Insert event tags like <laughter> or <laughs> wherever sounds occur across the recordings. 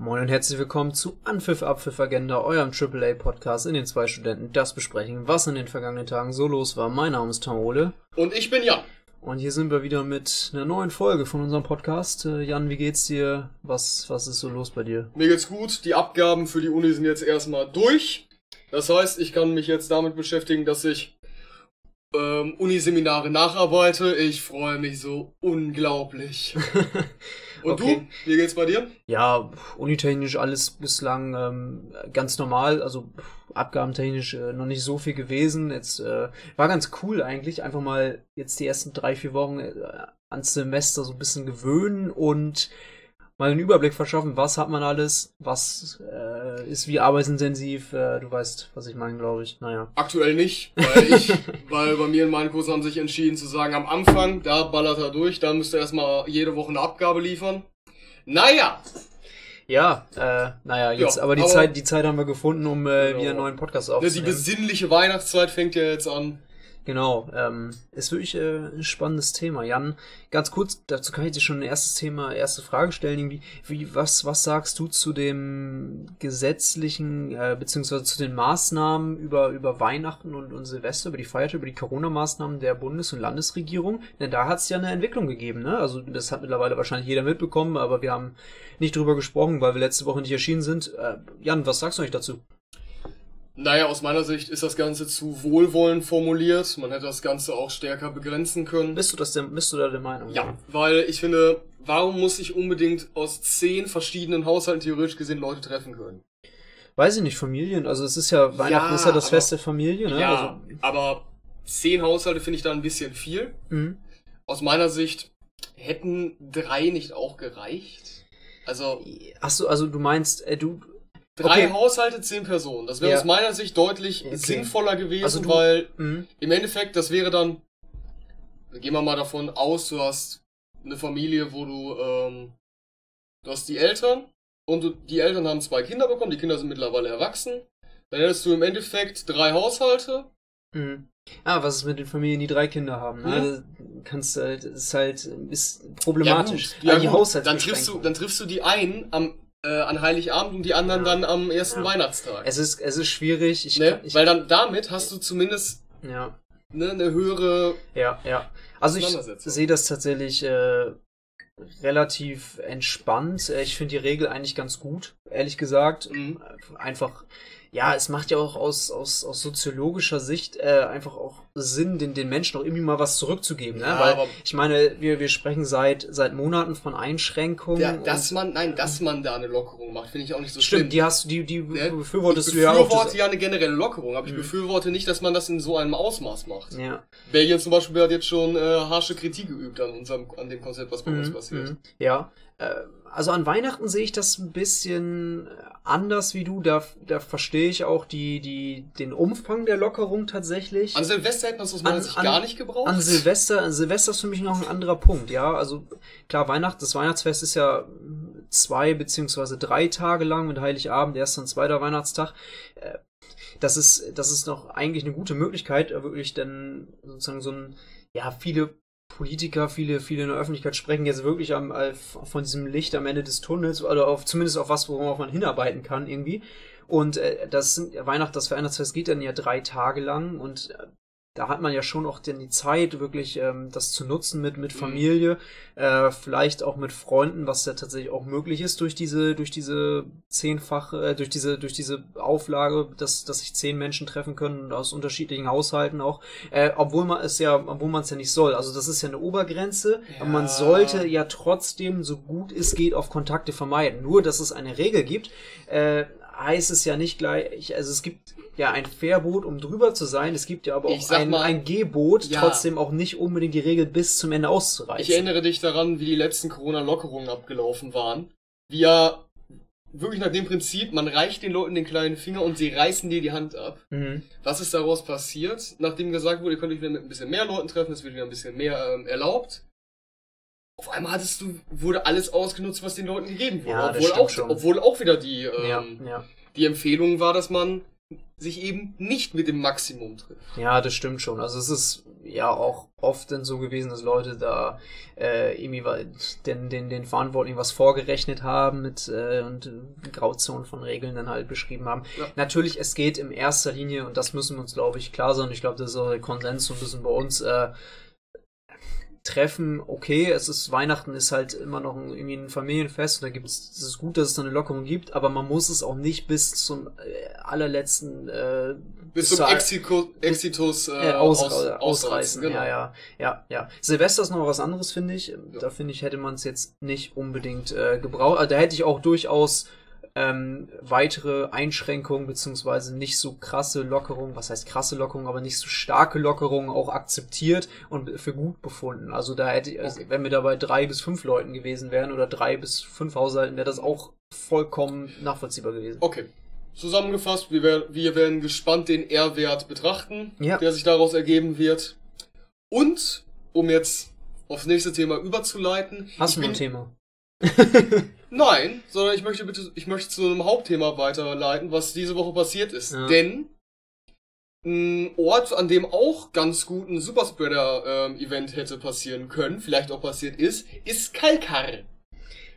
Moin und herzlich willkommen zu Anpfiff Abpfiff Agenda, eurem AAA Podcast, in den zwei Studenten das besprechen, was in den vergangenen Tagen so los war. Mein Name ist Tom Ole. Und ich bin Jan. Und hier sind wir wieder mit einer neuen Folge von unserem Podcast. Äh, Jan, wie geht's dir? Was, was ist so los bei dir? Mir geht's gut. Die Abgaben für die Uni sind jetzt erstmal durch. Das heißt, ich kann mich jetzt damit beschäftigen, dass ich ähm, Uniseminare nacharbeite. Ich freue mich so unglaublich. <laughs> Und okay. du? Wie geht's bei dir? Ja, unitechnisch alles bislang ähm, ganz normal. Also abgabentechnisch äh, noch nicht so viel gewesen. Jetzt äh, war ganz cool eigentlich, einfach mal jetzt die ersten drei, vier Wochen äh, ans Semester so ein bisschen gewöhnen und mal einen Überblick verschaffen, was hat man alles, was äh, ist wie arbeitsintensiv, äh, du weißt, was ich meine, glaube ich. Naja. Aktuell nicht, weil ich, <laughs> weil bei mir in meinen Kursen haben sich entschieden zu sagen, am Anfang, da ballert er durch, da müsst ihr erstmal jede Woche eine Abgabe liefern. Naja. Ja, äh, naja, jetzt, ja, aber die aber Zeit, die Zeit haben wir gefunden, um äh, genau. wieder einen neuen Podcast aufzunehmen. Die besinnliche Weihnachtszeit fängt ja jetzt an. Genau, ähm, ist wirklich äh, ein spannendes Thema. Jan, ganz kurz, dazu kann ich dir schon ein erstes Thema, erste Frage stellen. Irgendwie, wie, was, was sagst du zu dem gesetzlichen, äh, beziehungsweise zu den Maßnahmen über, über Weihnachten und, und Silvester, über die Feiertage, über die Corona-Maßnahmen der Bundes- und Landesregierung? Denn da hat es ja eine Entwicklung gegeben, ne? Also das hat mittlerweile wahrscheinlich jeder mitbekommen, aber wir haben nicht drüber gesprochen, weil wir letzte Woche nicht erschienen sind. Äh, Jan, was sagst du eigentlich dazu? Naja, aus meiner Sicht ist das Ganze zu wohlwollend formuliert. Man hätte das Ganze auch stärker begrenzen können. Bist du, das denn, bist du da der Meinung? Ja, weil ich finde, warum muss ich unbedingt aus zehn verschiedenen Haushalten theoretisch gesehen Leute treffen können? Weiß ich nicht, Familien. Also es ist ja, Weihnachten ja, ist ja das aber, Fest der Familie, ne? Ja, also, aber zehn Haushalte finde ich da ein bisschen viel. Mhm. Aus meiner Sicht hätten drei nicht auch gereicht. Also. Achso, also du meinst, äh, du, Drei okay. Haushalte, zehn Personen. Das wäre ja. aus meiner Sicht deutlich okay. sinnvoller gewesen, also du, weil mh. im Endeffekt, das wäre dann, gehen wir mal davon aus, du hast eine Familie, wo du, ähm, du hast die Eltern und du, die Eltern haben zwei Kinder bekommen, die Kinder sind mittlerweile erwachsen. Dann hättest du im Endeffekt drei Haushalte. Mhm. Ah, was ist mit den Familien, die drei Kinder haben? Ne? Also, kannst halt, ist halt, ist problematisch. Ja, gut. Ja, gut. Dann triffst du, dann triffst du die einen am äh, an Heiligabend und die anderen ja. dann am ersten ja. Weihnachtstag. Es ist, es ist schwierig. Ich, ne? ich, Weil dann damit hast du zumindest ja. ne, eine höhere. Ja, ja. Also ich sehe das tatsächlich äh, relativ entspannt. Äh, ich finde die Regel eigentlich ganz gut, ehrlich gesagt. Mhm. Einfach ja, es macht ja auch aus, aus, aus soziologischer Sicht äh, einfach auch Sinn, den, den Menschen auch irgendwie mal was zurückzugeben. Ne? Ja, Weil ich meine, wir, wir sprechen seit, seit Monaten von Einschränkungen. Ja, dass man, nein, dass man da eine Lockerung macht, finde ich auch nicht so Stimmt, schlimm. die hast die, die ja, befürwortest du ja auch. Ich befürworte ja eine generelle Lockerung, aber ich mhm. befürworte nicht, dass man das in so einem Ausmaß macht. Ja. Belgien zum Beispiel hat jetzt schon äh, harsche Kritik geübt an unserem, an dem Konzept, was bei mhm. uns passiert. Mhm. Ja. Äh, also an Weihnachten sehe ich das ein bisschen anders wie du. Da, da verstehe ich auch die, die, den Umfang der Lockerung tatsächlich. An Silvester hätte man es aus meiner Sicht gar nicht gebraucht. An Silvester, an Silvester ist für mich noch ein anderer Punkt, ja. Also klar, Weihnachten, das Weihnachtsfest ist ja zwei beziehungsweise drei Tage lang mit Heiligabend, erster und zweiter Weihnachtstag. Äh, das ist, das ist noch eigentlich eine gute Möglichkeit, wirklich dann sozusagen so ein, ja, viele Politiker, viele, viele in der Öffentlichkeit sprechen jetzt wirklich am, von diesem Licht am Ende des Tunnels oder auf, zumindest auf was, worauf man hinarbeiten kann irgendwie. Und äh, das sind, Weihnachten, das Weihnachtsfest geht dann ja drei Tage lang und äh, da hat man ja schon auch denn die Zeit, wirklich ähm, das zu nutzen mit, mit mhm. Familie, mhm. äh, vielleicht auch mit Freunden, was ja tatsächlich auch möglich ist durch diese, durch diese zehnfache, äh, durch diese, durch diese Auflage, dass, dass sich zehn Menschen treffen können aus unterschiedlichen Haushalten auch, äh, obwohl man es ja, obwohl man es ja nicht soll. Also das ist ja eine Obergrenze, ja. aber man sollte ja trotzdem, so gut es geht, auf Kontakte vermeiden. Nur, dass es eine Regel gibt, äh, heißt es ja nicht gleich, also es gibt ja ein Verbot, um drüber zu sein, es gibt ja aber auch ein, mal, ein Gebot, ja. trotzdem auch nicht unbedingt die Regel bis zum Ende auszureichen. Ich erinnere dich daran, wie die letzten Corona-Lockerungen abgelaufen waren. Wie ja wirklich nach dem Prinzip, man reicht den Leuten den kleinen Finger und sie reißen dir die Hand ab. Mhm. Was ist daraus passiert? Nachdem gesagt wurde, ihr könnt euch wieder mit ein bisschen mehr Leuten treffen, es wird wieder ein bisschen mehr ähm, erlaubt. Auf einmal hattest du, wurde alles ausgenutzt, was den Leuten gegeben wurde. Ja, obwohl, auch, schon. obwohl auch wieder die, ähm, ja, ja. die Empfehlung war, dass man sich eben nicht mit dem Maximum trifft. Ja, das stimmt schon. Also es ist ja auch oft dann so gewesen, dass Leute da äh, irgendwie den, den, den Verantwortlichen was vorgerechnet haben mit äh, und Grauzonen von Regeln dann halt beschrieben haben. Ja. Natürlich, es geht in erster Linie, und das müssen wir uns, glaube ich, klar sein, ich glaube, das ist auch der Konsens so ein bisschen bei uns, äh, Treffen, okay, es ist Weihnachten ist halt immer noch ein, irgendwie ein Familienfest und da gibt es, es ist gut, dass es da eine Lockerung gibt, aber man muss es auch nicht bis zum allerletzten äh, bis zum Exiko, Exitus äh, aus, aus, ausreißen. ausreißen. Genau. Ja, ja, ja, ja. Silvester ist noch was anderes, finde ich. Ja. Da finde ich, hätte man es jetzt nicht unbedingt äh, gebraucht. Also, da hätte ich auch durchaus ähm, weitere Einschränkungen beziehungsweise nicht so krasse Lockerungen, was heißt krasse Lockerungen, aber nicht so starke Lockerungen auch akzeptiert und für gut befunden. Also da hätte ich, also wenn wir da bei drei bis fünf Leuten gewesen wären oder drei bis fünf Haushalten, wäre das auch vollkommen nachvollziehbar gewesen. Okay. Zusammengefasst, wir werden, wir werden gespannt den R-Wert betrachten, ja. der sich daraus ergeben wird. Und, um jetzt aufs nächste Thema überzuleiten. Hast du ein Thema? <laughs> <laughs> Nein, sondern ich möchte bitte, ich möchte zu einem Hauptthema weiterleiten, was diese Woche passiert ist. Ja. Denn ein Ort, an dem auch ganz gut ein Superspreader-Event ähm, hätte passieren können, vielleicht auch passiert ist, ist Kalkar.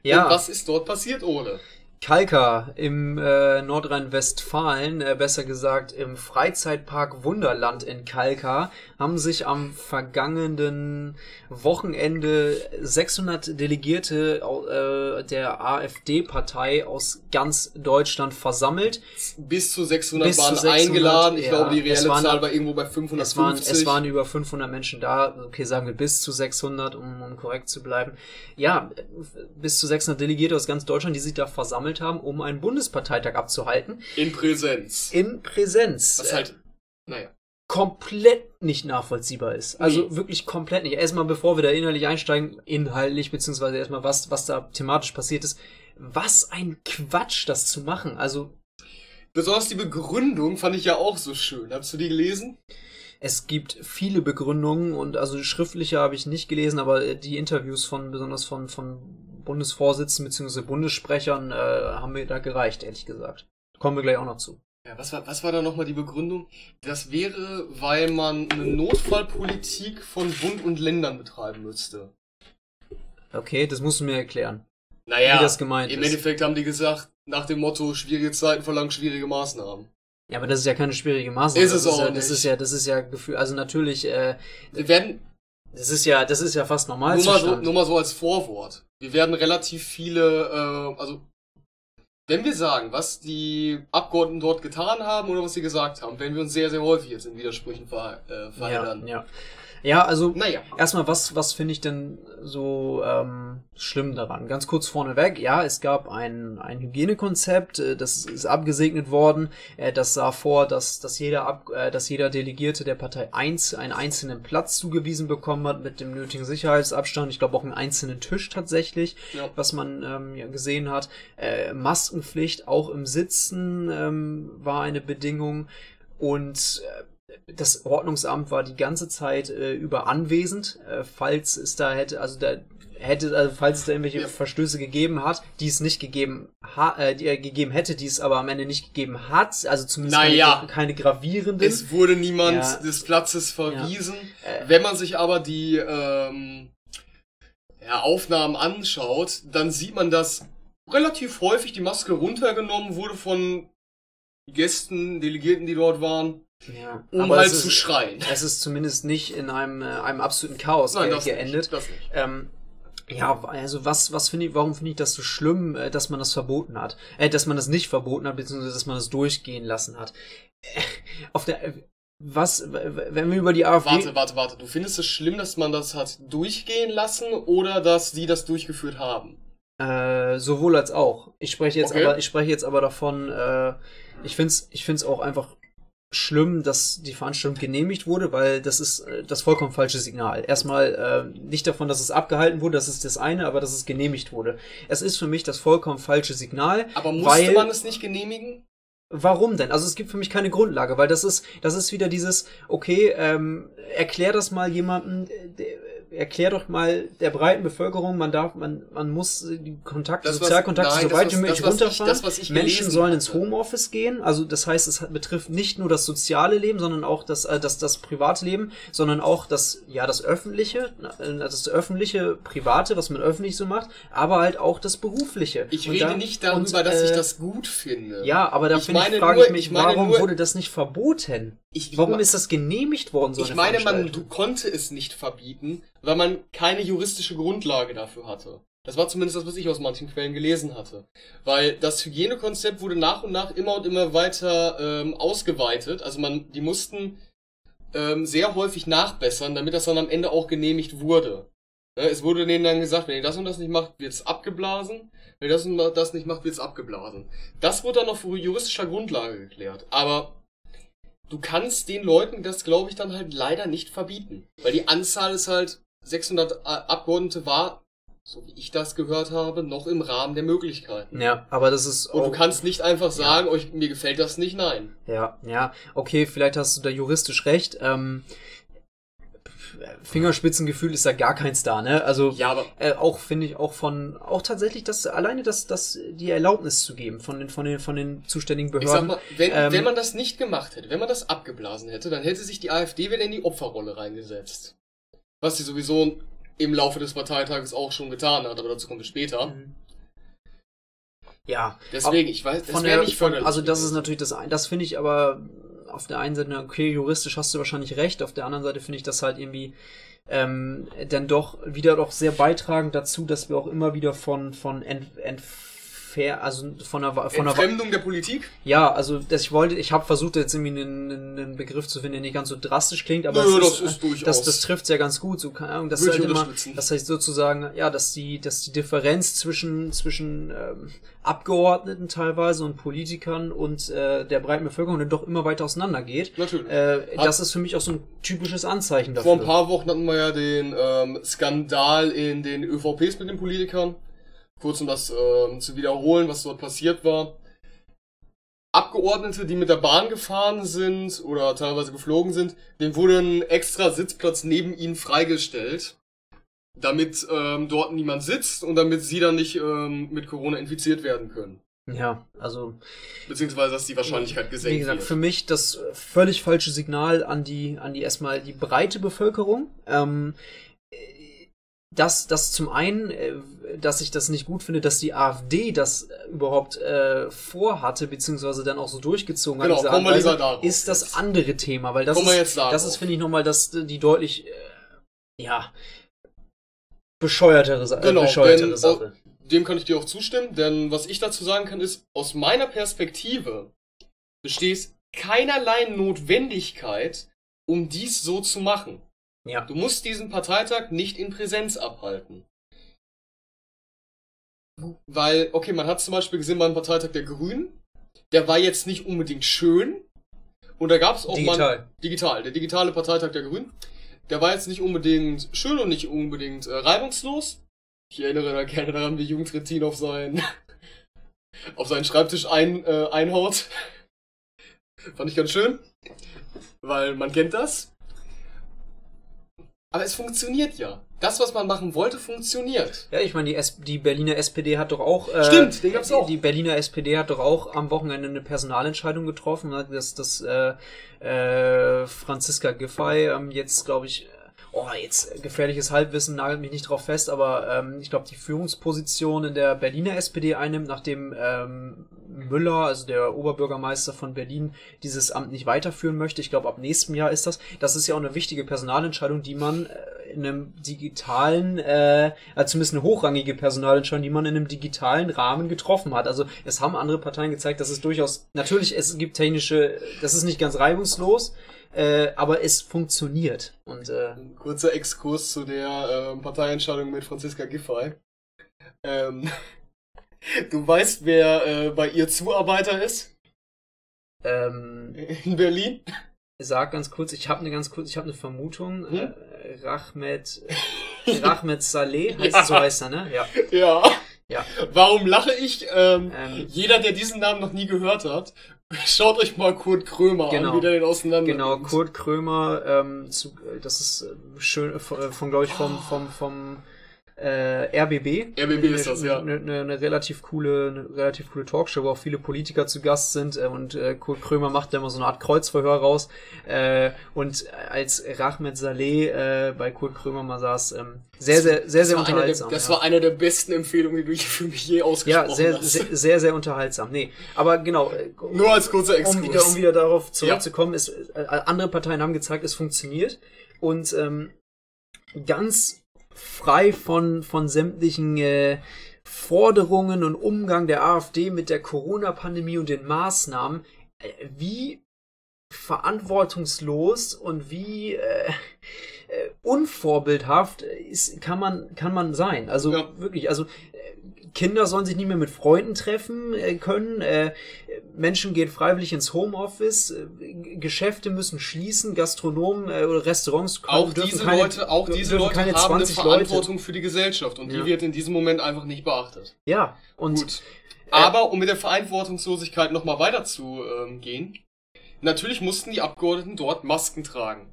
Ja. Und was ist dort passiert, Ole? Kalka im äh, Nordrhein-Westfalen, äh, besser gesagt im Freizeitpark Wunderland in Kalka, haben sich am vergangenen Wochenende 600 Delegierte äh, der AfD-Partei aus ganz Deutschland versammelt. Bis zu 600 Bis waren zu 600, eingeladen. Ich ja, glaube, die reelle waren, Zahl war irgendwo bei 550. Es waren, es waren über 500 Menschen da. Okay, sagen wir bis zu 600, um, um korrekt zu bleiben. Ja, bis zu 600 Delegierte aus ganz Deutschland, die sich da versammelt versammelt haben, um einen Bundesparteitag abzuhalten. In Präsenz. In Präsenz. Was halt, naja. Komplett nicht nachvollziehbar ist. Also nee. wirklich komplett nicht. Erstmal, bevor wir da inhaltlich einsteigen, inhaltlich, beziehungsweise erstmal, was, was da thematisch passiert ist. Was ein Quatsch, das zu machen. Also. Besonders die Begründung fand ich ja auch so schön. Hast du die gelesen? Es gibt viele Begründungen und also schriftliche habe ich nicht gelesen, aber die Interviews von, besonders von, von Bundesvorsitzenden bzw. Bundessprechern äh, haben mir da gereicht, ehrlich gesagt. Kommen wir gleich auch noch zu. Ja, was war, was war da nochmal die Begründung? Das wäre, weil man eine Notfallpolitik von Bund und Ländern betreiben müsste. Okay, das musst du mir erklären. Naja, wie das gemeint im ist. Endeffekt haben die gesagt, nach dem Motto, schwierige Zeiten verlangen schwierige Maßnahmen. Ja, aber das ist ja keine schwierige Maßnahme. Ist es das auch ist ja, Das ist ja, das ist ja Gefühl, also natürlich, äh, Wir werden, das ist ja, das ist ja fast normal. Nur mal, so, nur mal so als Vorwort. Wir werden relativ viele, äh, also wenn wir sagen, was die Abgeordneten dort getan haben oder was sie gesagt haben, werden wir uns sehr, sehr häufig jetzt in Widersprüchen ver, äh, verheddern. Ja, ja. Ja, also naja. erstmal, was, was finde ich denn so ähm, schlimm daran? Ganz kurz vorneweg, ja, es gab ein, ein Hygienekonzept, äh, das ist abgesegnet worden. Äh, das sah vor, dass, dass, jeder Ab, äh, dass jeder Delegierte der Partei eins, einen einzelnen Platz zugewiesen bekommen hat mit dem nötigen Sicherheitsabstand. Ich glaube auch einen einzelnen Tisch tatsächlich, ja. was man ähm, ja, gesehen hat. Äh, Maskenpflicht auch im Sitzen ähm, war eine Bedingung. Und äh, das Ordnungsamt war die ganze Zeit äh, über anwesend, äh, falls es da hätte, also da hätte, also falls es da irgendwelche ja. Verstöße gegeben hat, die es nicht gegeben ha, äh, die er gegeben hätte, die es aber am Ende nicht gegeben hat, also zumindest naja, keine, keine gravierenden. Es wurde niemand ja. des Platzes verwiesen. Ja. Äh. Wenn man sich aber die ähm, Aufnahmen anschaut, dann sieht man, dass relativ häufig die Maske runtergenommen wurde von Gästen, Delegierten, die dort waren. Ja, um halt zu schreien. <laughs> Es ist zumindest nicht in einem, äh, einem absoluten Chaos Nein, das geendet. Nicht, das nicht. Ähm, ja, also was, was finde ich, warum finde ich das so schlimm, äh, dass man das verboten hat? Äh, dass man das nicht verboten hat, beziehungsweise dass man das durchgehen lassen hat. Äh, <laughs> auf der, äh, was, wenn wir über die AfD... Warte, warte, warte. Du findest es schlimm, dass man das hat durchgehen lassen oder dass die das durchgeführt haben? Äh, sowohl als auch. Ich spreche jetzt okay. aber, ich spreche jetzt aber davon, äh, ich find's, ich find's auch einfach schlimm, dass die Veranstaltung genehmigt wurde, weil das ist äh, das vollkommen falsche Signal. Erstmal äh, nicht davon, dass es abgehalten wurde, das ist das eine, aber dass es genehmigt wurde. Es ist für mich das vollkommen falsche Signal. Aber musste weil, man es nicht genehmigen? Warum denn? Also es gibt für mich keine Grundlage, weil das ist, das ist wieder dieses, okay, ähm, erklär das mal jemandem, erklär doch mal der breiten Bevölkerung, man darf, man, man muss die Kontakte, das, Sozialkontakte was, nein, so weit wie möglich runterfahren. Ich, das, Menschen sollen ins Homeoffice gehen. Also das heißt, es betrifft nicht nur das soziale Leben, sondern auch das, äh, das, das private Leben, sondern auch das, ja, das öffentliche, äh, das öffentliche, private, was man öffentlich so macht, aber halt auch das berufliche. Ich und rede da, nicht darüber, und, dass ich äh, das gut finde. Ja, aber da finde ich, frage ich mich, ich warum nur, wurde das nicht verboten? Ich, warum ist das genehmigt worden? So ich meine, man konnte es nicht verbieten, weil man keine juristische Grundlage dafür hatte. Das war zumindest das, was ich aus manchen Quellen gelesen hatte. Weil das Hygienekonzept wurde nach und nach immer und immer weiter ähm, ausgeweitet. Also man, die mussten ähm, sehr häufig nachbessern, damit das dann am Ende auch genehmigt wurde. Es wurde denen dann gesagt, wenn ihr das und das nicht macht, wird es abgeblasen. Wenn ihr das und das nicht macht, wird es abgeblasen. Das wurde dann auf juristischer Grundlage geklärt. Aber du kannst den Leuten das, glaube ich, dann halt leider nicht verbieten. Weil die Anzahl ist halt 600 äh, Abgeordnete war, so wie ich das gehört habe, noch im Rahmen der Möglichkeiten. Ja, aber das ist. Und du kannst nicht einfach sagen, ja. euch, mir gefällt das nicht, nein. Ja, ja, okay, vielleicht hast du da juristisch recht. Ähm, Fingerspitzengefühl ist da gar keins da, ne? Also ja, aber äh, auch finde ich auch von auch tatsächlich das alleine das das die Erlaubnis zu geben von den von den von den zuständigen Behörden. Ich sag mal, wenn, ähm, wenn man das nicht gemacht hätte, wenn man das abgeblasen hätte, dann hätte sich die AfD wieder in die Opferrolle reingesetzt. Was sie sowieso im Laufe des Parteitages auch schon getan hat, aber dazu kommen wir später. Mhm. Ja. Deswegen, ich weiß, das wäre nicht von, Also das ist natürlich das das finde ich aber auf der einen Seite, okay, juristisch hast du wahrscheinlich recht, auf der anderen Seite finde ich das halt irgendwie ähm, dann doch wieder doch sehr beitragend dazu, dass wir auch immer wieder von, von Ent, Ent fair, also von einer von Entfremdung der Politik? Ja, also das, ich wollte, ich habe versucht jetzt irgendwie einen, einen Begriff zu finden, der nicht ganz so drastisch klingt, aber Nö, das, ist, ist das, das trifft ja ganz gut. So, keine Ahnung, das, halt immer, das heißt sozusagen, ja, dass die, dass die Differenz zwischen zwischen ähm, Abgeordneten teilweise und Politikern und äh, der breiten Bevölkerung dann doch immer weiter auseinander geht. Natürlich. Äh, das ist für mich auch so ein typisches Anzeichen dafür. Vor ein paar Wochen hatten wir ja den ähm, Skandal in den ÖVPs mit den Politikern kurz um das äh, zu wiederholen, was dort passiert war. Abgeordnete, die mit der Bahn gefahren sind oder teilweise geflogen sind, denen wurde ein extra Sitzplatz neben ihnen freigestellt, damit ähm, dort niemand sitzt und damit sie dann nicht ähm, mit Corona infiziert werden können. Ja, also. Beziehungsweise, dass die Wahrscheinlichkeit gesenkt Wie gesagt, wird. für mich das völlig falsche Signal an die, an die erstmal die breite Bevölkerung. Ähm, dass das zum einen, äh, dass ich das nicht gut finde, dass die AfD das überhaupt äh, vorhatte, beziehungsweise dann auch so durchgezogen genau, hat. Diese Anweisung, darauf, ist das andere Thema, weil das ist, das ist, finde ich, nochmal das, die deutlich, äh, ja, bescheuertere, äh, genau, bescheuertere denn, Sache. Dem kann ich dir auch zustimmen, denn was ich dazu sagen kann, ist, aus meiner Perspektive besteht keinerlei Notwendigkeit, um dies so zu machen. Ja. Du musst diesen Parteitag nicht in Präsenz abhalten. Weil, okay, man hat zum Beispiel gesehen beim Parteitag der Grünen, der war jetzt nicht unbedingt schön. Und da gab es auch digital. mal. Digital. Der digitale Parteitag der Grünen. Der war jetzt nicht unbedingt schön und nicht unbedingt äh, reibungslos. Ich erinnere da gerne daran, wie Jugendretin auf seinen, <laughs> auf seinen Schreibtisch ein, äh, einhaut. <laughs> Fand ich ganz schön. Weil man kennt das. Aber es funktioniert ja. Das, was man machen wollte, funktioniert. Ja, ich meine, die, S die Berliner SPD hat doch auch. Äh, Stimmt, den gab's auch. Die Berliner SPD hat doch auch am Wochenende eine Personalentscheidung getroffen, dass, dass äh, äh, Franziska Giffey ähm, jetzt, glaube ich, oh, jetzt gefährliches Halbwissen, nagelt mich nicht drauf fest, aber ähm, ich glaube, die Führungsposition in der Berliner SPD einnimmt, nachdem ähm, Müller, also der Oberbürgermeister von Berlin, dieses Amt nicht weiterführen möchte. Ich glaube, ab nächstem Jahr ist das. Das ist ja auch eine wichtige Personalentscheidung, die man äh, in einem digitalen, äh, also zumindest eine hochrangige Personalentscheidung, die man in einem digitalen Rahmen getroffen hat. Also es haben andere Parteien gezeigt, dass es durchaus, natürlich, es gibt technische, das ist nicht ganz reibungslos, äh, aber es funktioniert. Und, äh, Ein kurzer Exkurs zu der äh, Parteientscheidung mit Franziska Giffey. Ähm, <laughs> du weißt, wer äh, bei ihr Zuarbeiter ist? Ähm, In Berlin? Sag ganz kurz, ich habe eine ganz kurz, ich habe eine Vermutung. Hm? Äh, Rachmet, <laughs> Rachmet Saleh, heißt, ja. so heißt er, ne? Ja. Ja. Ja. Warum lache ich? Ähm, ähm, jeder, der diesen Namen noch nie gehört hat, <laughs> schaut euch mal Kurt Krömer genau, an, wie der den auseinander. Genau, Kurt Krömer, ähm, zu, das ist äh, schön äh, von, von glaube ich, vom, vom, vom äh, RBB. RBB ist das, ja. Eine, eine, eine relativ coole, eine relativ coole Talkshow, wo auch viele Politiker zu Gast sind äh, und äh, Kurt Krömer macht da immer so eine Art Kreuzverhör raus. Äh, und als Rachmet Saleh äh, bei Kurt Krömer mal saß, ähm, sehr, sehr, sehr, sehr unterhaltsam. Der, das ja. war eine der besten Empfehlungen, die du für mich je ausgesprochen ja, sehr, hast. Sehr, sehr, sehr unterhaltsam. Nee, aber genau. Äh, Nur als kurzer Exkurs. Um wieder, um wieder darauf zurückzukommen, ja. ist, äh, andere Parteien haben gezeigt, es funktioniert. Und ähm, ganz frei von, von sämtlichen äh, Forderungen und Umgang der AfD mit der Corona-Pandemie und den Maßnahmen, äh, wie verantwortungslos und wie äh, äh, unvorbildhaft ist, kann man kann man sein. Also ja. wirklich, also Kinder sollen sich nicht mehr mit Freunden treffen äh, können. Äh, Menschen gehen freiwillig ins Homeoffice. Äh, Geschäfte müssen schließen. Gastronomen äh, oder Restaurants können, auch diese keine, Leute, auch diese Leute haben eine Verantwortung Leute. für die Gesellschaft und ja. die wird in diesem Moment einfach nicht beachtet. Ja, und Gut. Aber um mit der Verantwortungslosigkeit nochmal weiter zu ähm, gehen, natürlich mussten die Abgeordneten dort Masken tragen.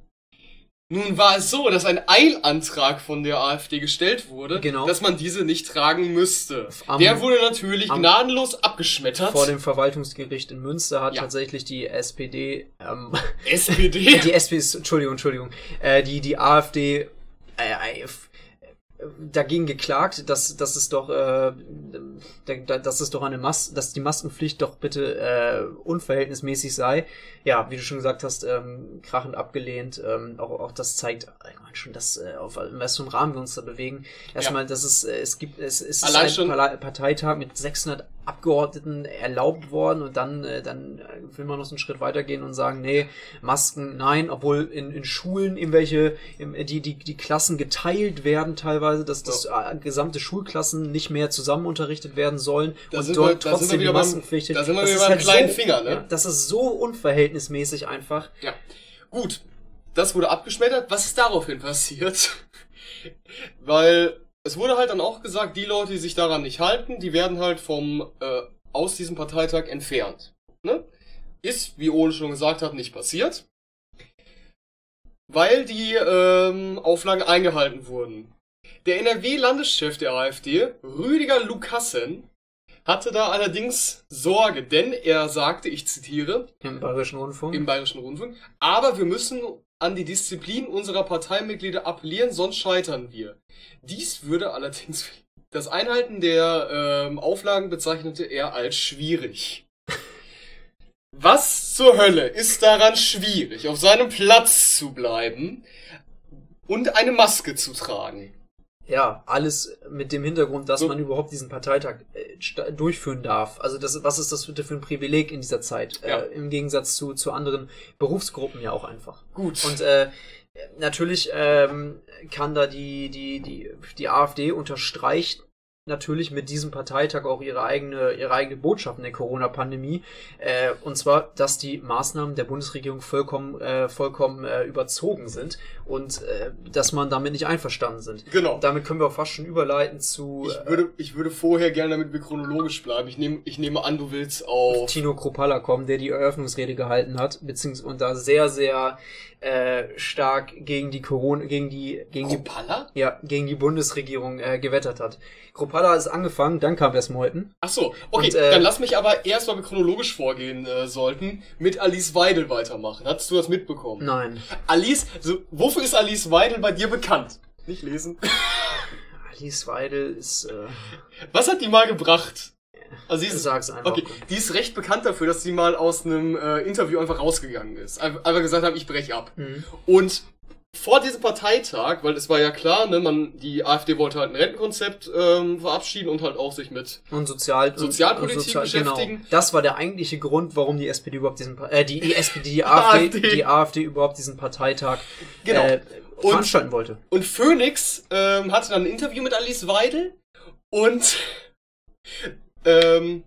Nun war es so, dass ein Eilantrag von der AfD gestellt wurde, genau. dass man diese nicht tragen müsste. Am, der wurde natürlich am, gnadenlos abgeschmettert. Vor dem Verwaltungsgericht in Münster hat ja. tatsächlich die SPD, ähm, <laughs> SPD? <laughs> die SPD, Entschuldigung, Entschuldigung, äh, die, die AfD, äh, dagegen geklagt, dass, dass es doch, äh, dass es doch eine Mas dass die Maskenpflicht doch bitte äh, unverhältnismäßig sei. Ja, wie du schon gesagt hast, ähm, krachend abgelehnt. Ähm, auch, auch das zeigt ich meine schon, dass äh, auf was für einem Rahmen wir uns da bewegen. Erstmal, ja. dass es äh, es gibt es, es ist ein schon Parteitag mit 600 Abgeordneten erlaubt worden und dann äh, dann will man noch so einen Schritt weitergehen und sagen, nee, Masken, nein, obwohl in, in Schulen irgendwelche im, die die die Klassen geteilt werden teilweise, dass das ja. Äh, gesamte Schulklassen nicht mehr zusammen unterrichtet werden sollen da und dort wir, trotzdem die Maskenpflicht. Da sind wir wieder beim halt kleinen so, Finger, ne? Ja, das ist so unverhältnismäßig einfach. Ja. Gut, das wurde abgeschmettert. Was ist daraufhin passiert? <laughs> Weil es wurde halt dann auch gesagt, die Leute, die sich daran nicht halten, die werden halt vom äh, aus diesem Parteitag entfernt. Ne? Ist, wie Ole schon gesagt hat, nicht passiert. Weil die ähm, Auflagen eingehalten wurden. Der NRW-Landeschef der AfD, Rüdiger Lukassen, hatte da allerdings Sorge, denn er sagte, ich zitiere, im Bayerischen Rundfunk, im Bayerischen Rundfunk, aber wir müssen an die Disziplin unserer Parteimitglieder appellieren, sonst scheitern wir. Dies würde allerdings <laughs> das Einhalten der ähm, Auflagen bezeichnete er als schwierig. Was zur Hölle ist daran schwierig, auf seinem Platz zu bleiben und eine Maske zu tragen? ja, alles mit dem Hintergrund, dass so. man überhaupt diesen Parteitag äh, durchführen darf. Also das, was ist das bitte für ein Privileg in dieser Zeit? Ja. Äh, Im Gegensatz zu, zu anderen Berufsgruppen ja auch einfach. Gut. Und äh, natürlich ähm, kann da die, die, die, die AfD unterstreicht natürlich mit diesem Parteitag auch ihre eigene, ihre eigene Botschaft in der Corona-Pandemie. Äh, und zwar, dass die Maßnahmen der Bundesregierung vollkommen, äh, vollkommen äh, überzogen sind und äh, dass man damit nicht einverstanden sind. Genau. Damit können wir auch fast schon überleiten zu. Ich würde, ich würde vorher gerne damit wir chronologisch bleiben. Ich nehme, ich nehme an, du willst auf Tino Kropalla kommen, der die Eröffnungsrede gehalten hat, beziehungsweise und da sehr, sehr äh, stark gegen die Corona, gegen die, gegen Kropala? die, ja, gegen die Bundesregierung äh, gewettert hat. Kropala ist angefangen, dann kam Wes Meuthen. Ach so, okay, und, äh, dann lass mich aber erst, weil wir chronologisch vorgehen äh, sollten, mit Alice Weidel weitermachen. Hattest du das mitbekommen? Nein. Alice, so, wofür ist Alice Weidel bei dir bekannt? Nicht lesen. <laughs> Alice Weidel ist. Äh, Was hat die mal gebracht? Also sie ist, Sag's einfach. Okay, die ist recht bekannt dafür, dass sie mal aus einem äh, Interview einfach rausgegangen ist. Einfach gesagt hat, ich breche ab. Mhm. Und vor diesem Parteitag, weil es war ja klar, ne, man, die AfD wollte halt ein Rentenkonzept ähm, verabschieden und halt auch sich mit und Sozial Sozialpolitik und Sozial beschäftigen. Genau. Das war der eigentliche Grund, warum die SPD überhaupt diesen äh, die, <laughs> SPD, die AfD, die AfD überhaupt diesen Parteitag genau. äh, veranstalten und, wollte. Und Phoenix ähm, hatte dann ein Interview mit Alice Weidel und ähm,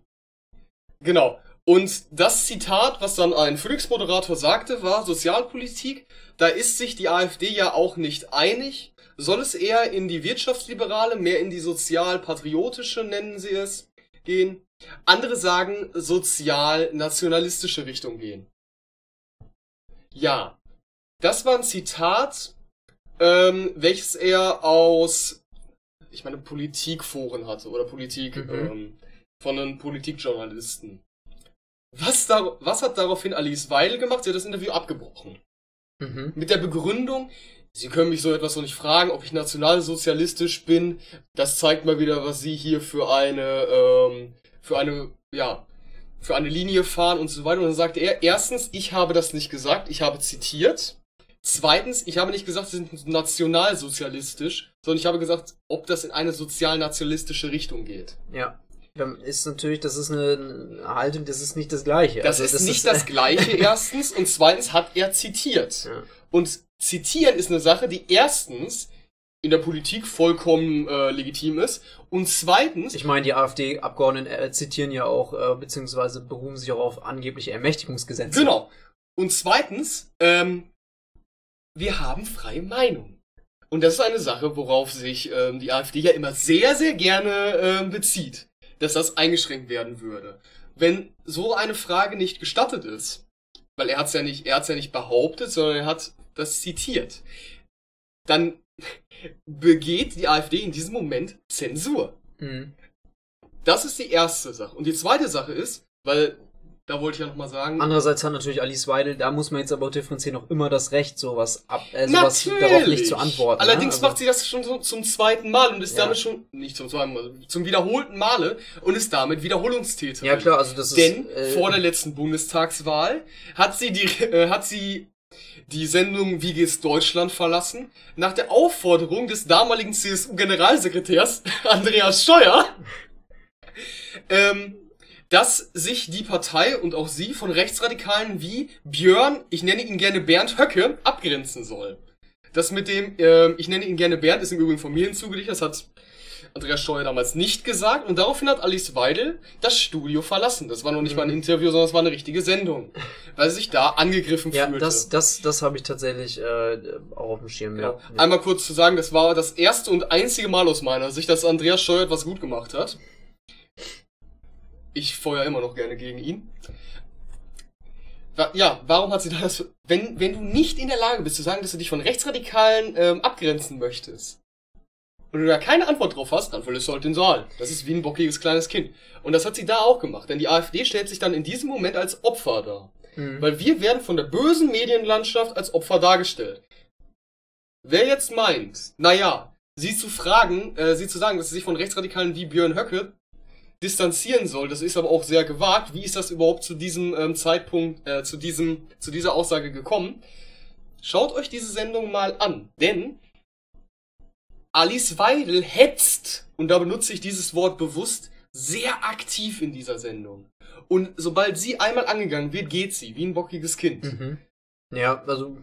genau. Und das Zitat, was dann ein Phoenix-Moderator sagte, war Sozialpolitik. Da ist sich die AfD ja auch nicht einig. soll es eher in die wirtschaftsliberale, mehr in die sozial-patriotische, nennen sie es, gehen. Andere sagen sozial-nationalistische Richtung gehen. Ja, das war ein Zitat, ähm, welches er aus, ich meine, Politikforen hatte oder Politik, mhm. ähm, von einem Politikjournalisten. Was, da, was hat daraufhin Alice Weidel gemacht? Sie hat das Interview abgebrochen. Mhm. Mit der Begründung, Sie können mich so etwas noch nicht fragen, ob ich nationalsozialistisch bin. Das zeigt mal wieder, was Sie hier für eine, ähm, für eine, ja, für eine Linie fahren und so weiter. Und dann sagte er, erstens, ich habe das nicht gesagt, ich habe zitiert. Zweitens, ich habe nicht gesagt, sie sind nationalsozialistisch, sondern ich habe gesagt, ob das in eine sozialnationalistische Richtung geht. Ja. Ist natürlich, das ist eine Haltung, das ist nicht das Gleiche. Das also, ist das nicht ist das Gleiche, <laughs> erstens. Und zweitens hat er zitiert. Ja. Und zitieren ist eine Sache, die erstens in der Politik vollkommen äh, legitim ist. Und zweitens. Ich meine, die AfD-Abgeordneten äh, zitieren ja auch, äh, beziehungsweise beruhen sich auch auf angebliche Ermächtigungsgesetze. Genau. Und zweitens, ähm, wir haben freie Meinung. Und das ist eine Sache, worauf sich ähm, die AfD ja immer sehr, sehr gerne ähm, bezieht, dass das eingeschränkt werden würde. Wenn so eine Frage nicht gestattet ist, weil er ja nicht, er hat's ja nicht behauptet, sondern er hat das zitiert, dann <laughs> begeht die AfD in diesem Moment Zensur. Mhm. Das ist die erste Sache. Und die zweite Sache ist, weil da wollte ich ja nochmal sagen. Andererseits hat natürlich Alice Weidel, da muss man jetzt aber differenzieren, auch immer das Recht, sowas ab, äh, sowas darauf nicht zu antworten. Ne? Allerdings ne? also macht sie das schon so zum zweiten Mal und ist ja. damit schon, nicht zum zweiten Mal, zum wiederholten Male und ist damit Wiederholungstäterin. Ja klar, also das ist. Denn äh, vor der letzten Bundestagswahl hat sie die, äh, hat sie die Sendung Wie geht's Deutschland verlassen, nach der Aufforderung des damaligen CSU-Generalsekretärs <laughs> Andreas Scheuer, ähm, dass sich die Partei und auch sie von Rechtsradikalen wie Björn, ich nenne ihn gerne Bernd Höcke, abgrenzen soll. Das mit dem, äh, ich nenne ihn gerne Bernd, ist im Übrigen von mir hinzugelegt, das hat Andreas Steuer damals nicht gesagt und daraufhin hat Alice Weidel das Studio verlassen. Das war noch nicht mal ein mhm. Interview, sondern es war eine richtige Sendung, weil sie sich da angegriffen ja, fühlte. Das, das, das habe ich tatsächlich äh, auch auf dem Schirm. Ja. ja. Einmal kurz zu sagen, das war das erste und einzige Mal aus meiner Sicht, dass Andreas Steuer etwas gut gemacht hat. Ich feuer immer noch gerne gegen ihn. Ja, warum hat sie das? Wenn, wenn du nicht in der Lage bist zu sagen, dass du dich von Rechtsradikalen ähm, abgrenzen möchtest, und du da keine Antwort drauf hast, dann verlässt du halt den Saal. Das ist wie ein bockiges kleines Kind. Und das hat sie da auch gemacht, denn die AfD stellt sich dann in diesem Moment als Opfer dar. Mhm. Weil wir werden von der bösen Medienlandschaft als Opfer dargestellt. Wer jetzt meint, naja, sie zu fragen, äh, sie zu sagen, dass sie sich von Rechtsradikalen wie Björn Höcke distanzieren soll, das ist aber auch sehr gewagt. Wie ist das überhaupt zu diesem ähm, Zeitpunkt, äh, zu diesem, zu dieser Aussage gekommen? Schaut euch diese Sendung mal an, denn Alice Weidel hetzt, und da benutze ich dieses Wort bewusst, sehr aktiv in dieser Sendung. Und sobald sie einmal angegangen wird, geht sie, wie ein bockiges Kind. Mhm. Ja, also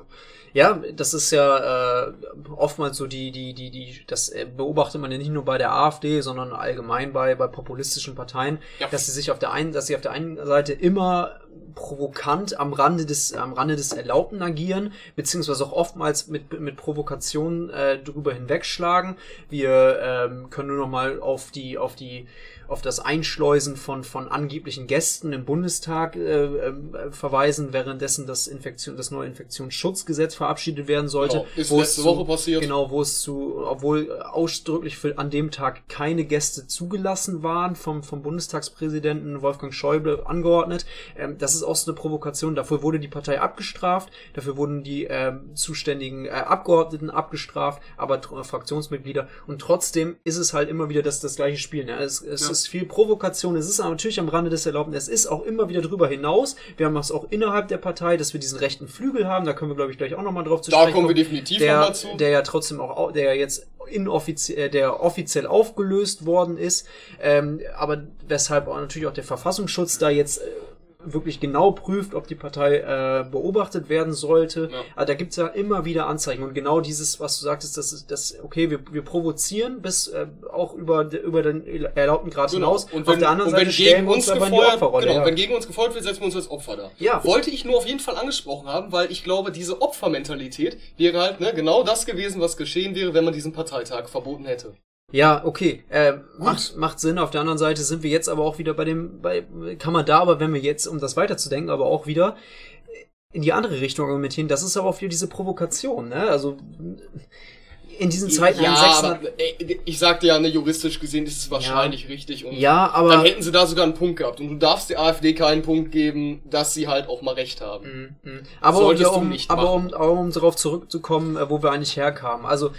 ja, das ist ja äh, oftmals so die, die, die, die, das beobachtet man ja nicht nur bei der AfD, sondern allgemein bei, bei populistischen Parteien, ja. dass sie sich auf der einen, dass sie auf der einen Seite immer provokant am Rande des, am Rande des Erlaubten agieren, beziehungsweise auch oftmals mit, mit Provokation äh, drüber hinwegschlagen. Wir ähm, können nur noch mal auf die, auf die auf das Einschleusen von, von angeblichen Gästen im Bundestag äh, äh, verweisen, währenddessen das Infektion, das neue Infektionsschutzgesetz verabschiedet werden sollte. Genau, ist wo letzte Woche passiert. Genau, wo es zu, obwohl ausdrücklich für an dem Tag keine Gäste zugelassen waren vom, vom Bundestagspräsidenten Wolfgang Schäuble angeordnet. Ähm, das ist auch so eine Provokation. Dafür wurde die Partei abgestraft, dafür wurden die ähm, zuständigen äh, Abgeordneten abgestraft, aber Fraktionsmitglieder. Und trotzdem ist es halt immer wieder das, das gleiche Spiel. Ne? Es, es ja ist viel Provokation, es ist natürlich am Rande des Erlaubten, es ist auch immer wieder drüber hinaus. Wir haben das auch innerhalb der Partei, dass wir diesen rechten Flügel haben, da können wir glaube ich gleich auch nochmal drauf zu da sprechen. Da kommen wir definitiv der, nochmal zu. Der ja trotzdem auch, der jetzt inoffiziell, äh, der offiziell aufgelöst worden ist, ähm, aber weshalb auch natürlich auch der Verfassungsschutz da jetzt äh, wirklich genau prüft, ob die Partei äh, beobachtet werden sollte. Ja. Aber da gibt's ja immer wieder Anzeichen. Und genau dieses, was du sagtest, das ist das, okay, wir, wir provozieren bis äh, auch über, über den erlaubten Grad genau. hinaus. Und wenn, Auf der anderen Seite stellen wir uns, uns gefeuert, die Opferrolle. Genau, ja. wenn gegen uns gefeuert wird, setzen wir uns als Opfer da. Ja. Wollte ich nur auf jeden Fall angesprochen haben, weil ich glaube, diese Opfermentalität wäre halt ne, genau das gewesen, was geschehen wäre, wenn man diesen Parteitag verboten hätte. Ja, okay. Äh, macht, macht Sinn. Auf der anderen Seite sind wir jetzt aber auch wieder bei dem, bei, kann man da aber, wenn wir jetzt, um das weiterzudenken, aber auch wieder in die andere Richtung argumentieren, das ist aber auch wieder diese Provokation, ne? Also in diesen Zeiten ja, aber ey, ich sagte ja, ne, juristisch gesehen ist es wahrscheinlich ja. richtig und ja, aber dann hätten sie da sogar einen Punkt gehabt und du darfst der AfD keinen Punkt geben, dass sie halt auch mal recht haben. Mhm. mhm. Aber, um, ja, um, aber um, um darauf zurückzukommen, äh, wo wir eigentlich herkamen. Also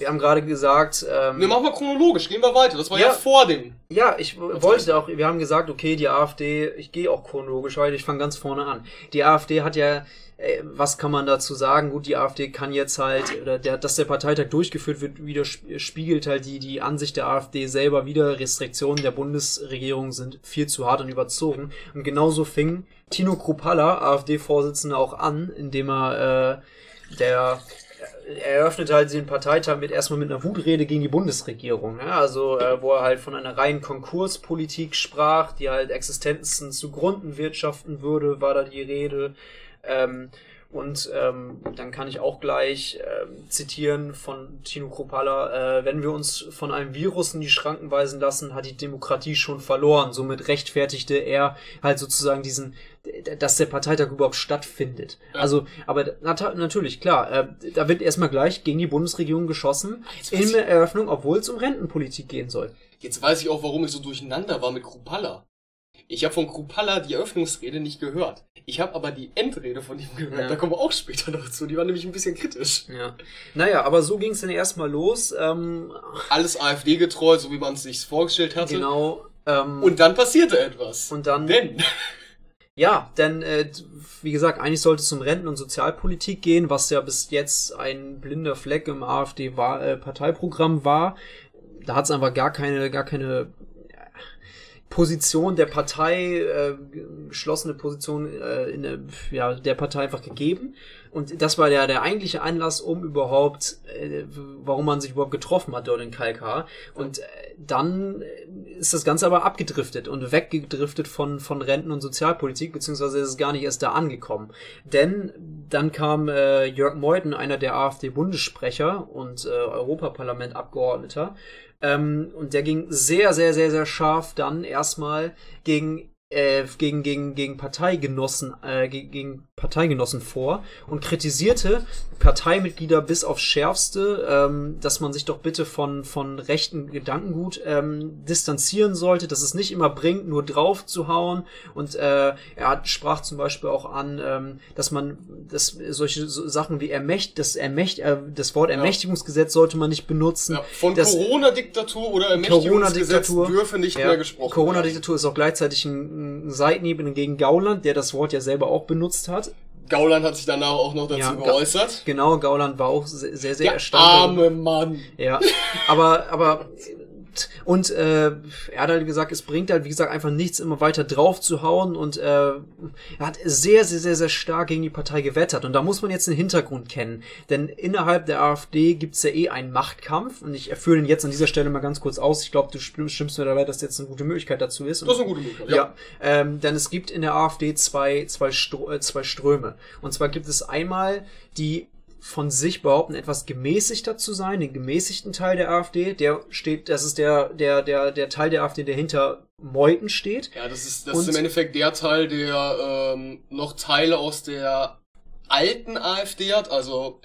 wir haben gerade gesagt. Ähm, ne, machen wir chronologisch, gehen wir weiter. Das war ja, ja vor dem. Ja, ich wollte auch, wir haben gesagt, okay, die AfD, ich gehe auch chronologisch weiter, ich fange ganz vorne an. Die AfD hat ja, äh, was kann man dazu sagen? Gut, die AfD kann jetzt halt, oder der, dass der Parteitag durchgeführt wird, widerspiegelt halt die, die Ansicht der AfD selber wieder. Restriktionen der Bundesregierung sind viel zu hart und überzogen. Und genauso fing Tino Kruppalla, AfD-Vorsitzender, auch an, indem er äh, der eröffnet halt den Parteitag mit erstmal mit einer Wutrede gegen die Bundesregierung. Ja? Also, äh, wo er halt von einer reinen Konkurspolitik sprach, die halt Existenzen zugrunde wirtschaften würde, war da die Rede. Ähm, und ähm, dann kann ich auch gleich ähm, zitieren von Tino Kropala, äh, wenn wir uns von einem Virus in die Schranken weisen lassen, hat die Demokratie schon verloren. Somit rechtfertigte er halt sozusagen diesen, dass der Parteitag überhaupt stattfindet. Ja. Also, aber nat natürlich, klar, äh, da wird erstmal gleich gegen die Bundesregierung geschossen in der Eröffnung, obwohl es um Rentenpolitik gehen soll. Jetzt weiß ich auch, warum ich so durcheinander war mit Kropala. Ich habe von Krupalla die Eröffnungsrede nicht gehört. Ich habe aber die Endrede von ihm gehört. Ja. Da kommen wir auch später noch zu. Die war nämlich ein bisschen kritisch. Ja. Naja, aber so ging es dann erstmal los. Ähm, Alles AfD-getreu, so wie man es sich vorgestellt hatte. Genau. Ähm, und dann passierte etwas. Und dann. Denn. <laughs> Ja, denn äh, wie gesagt, eigentlich sollte es um Renten- und Sozialpolitik gehen, was ja bis jetzt ein blinder Fleck im AfD-Parteiprogramm äh, war. Da hat es einfach gar keine, gar keine Position der Partei, äh, geschlossene Position äh, in der, ja, der Partei einfach gegeben. Und das war der, der eigentliche Anlass, um überhaupt, äh, warum man sich überhaupt getroffen hat dort in Kalkar. Und äh, dann ist das Ganze aber abgedriftet und weggedriftet von, von Renten- und Sozialpolitik, beziehungsweise ist es gar nicht erst da angekommen. Denn dann kam äh, Jörg Meuthen, einer der AfD-Bundessprecher und äh, Europaparlament-Abgeordneter, ähm, und der ging sehr, sehr, sehr, sehr scharf dann erstmal gegen äh, gegen, gegen, gegen Parteigenossen, äh, gegen Parteigenossen vor und kritisierte Parteimitglieder bis aufs Schärfste, ähm, dass man sich doch bitte von, von rechten Gedankengut ähm, distanzieren sollte, dass es nicht immer bringt, nur drauf zu hauen. Und äh, er sprach zum Beispiel auch an, ähm, dass man dass solche Sachen wie Ermächt, das, Ermächt, äh, das Wort Ermächtigungsgesetz sollte man nicht benutzen. Ja, von Corona-Diktatur oder Ermächtigungsgesetz Corona dürfe nicht ja, mehr gesprochen Corona-Diktatur ist auch gleichzeitig ein, ein Seitenhieb gegen Gauland, der das Wort ja selber auch benutzt hat. Gauland hat sich danach auch noch dazu ja, geäußert. Genau, Gauland war auch sehr, sehr, sehr erstaunt. Arme Mann. Ja, aber, aber und äh, er hat halt gesagt, es bringt halt, wie gesagt, einfach nichts, immer weiter drauf zu hauen. Und äh, er hat sehr, sehr, sehr, sehr stark gegen die Partei gewettert. Und da muss man jetzt den Hintergrund kennen. Denn innerhalb der AfD gibt's ja eh einen Machtkampf. Und ich erfülle ihn jetzt an dieser Stelle mal ganz kurz aus. Ich glaube, du stimmst mir dabei, dass jetzt eine gute Möglichkeit dazu ist. Und, das ist eine gute Möglichkeit, ja. ja ähm, denn es gibt in der AfD zwei, zwei, Stro äh, zwei Ströme. Und zwar gibt es einmal die von sich behaupten, etwas gemäßigter zu sein, den gemäßigten Teil der AfD, der steht, das ist der, der, der, der Teil der AfD, der hinter Meuthen steht. Ja, das ist, das ist im Endeffekt der Teil, der ähm, noch Teile aus der alten AfD hat, also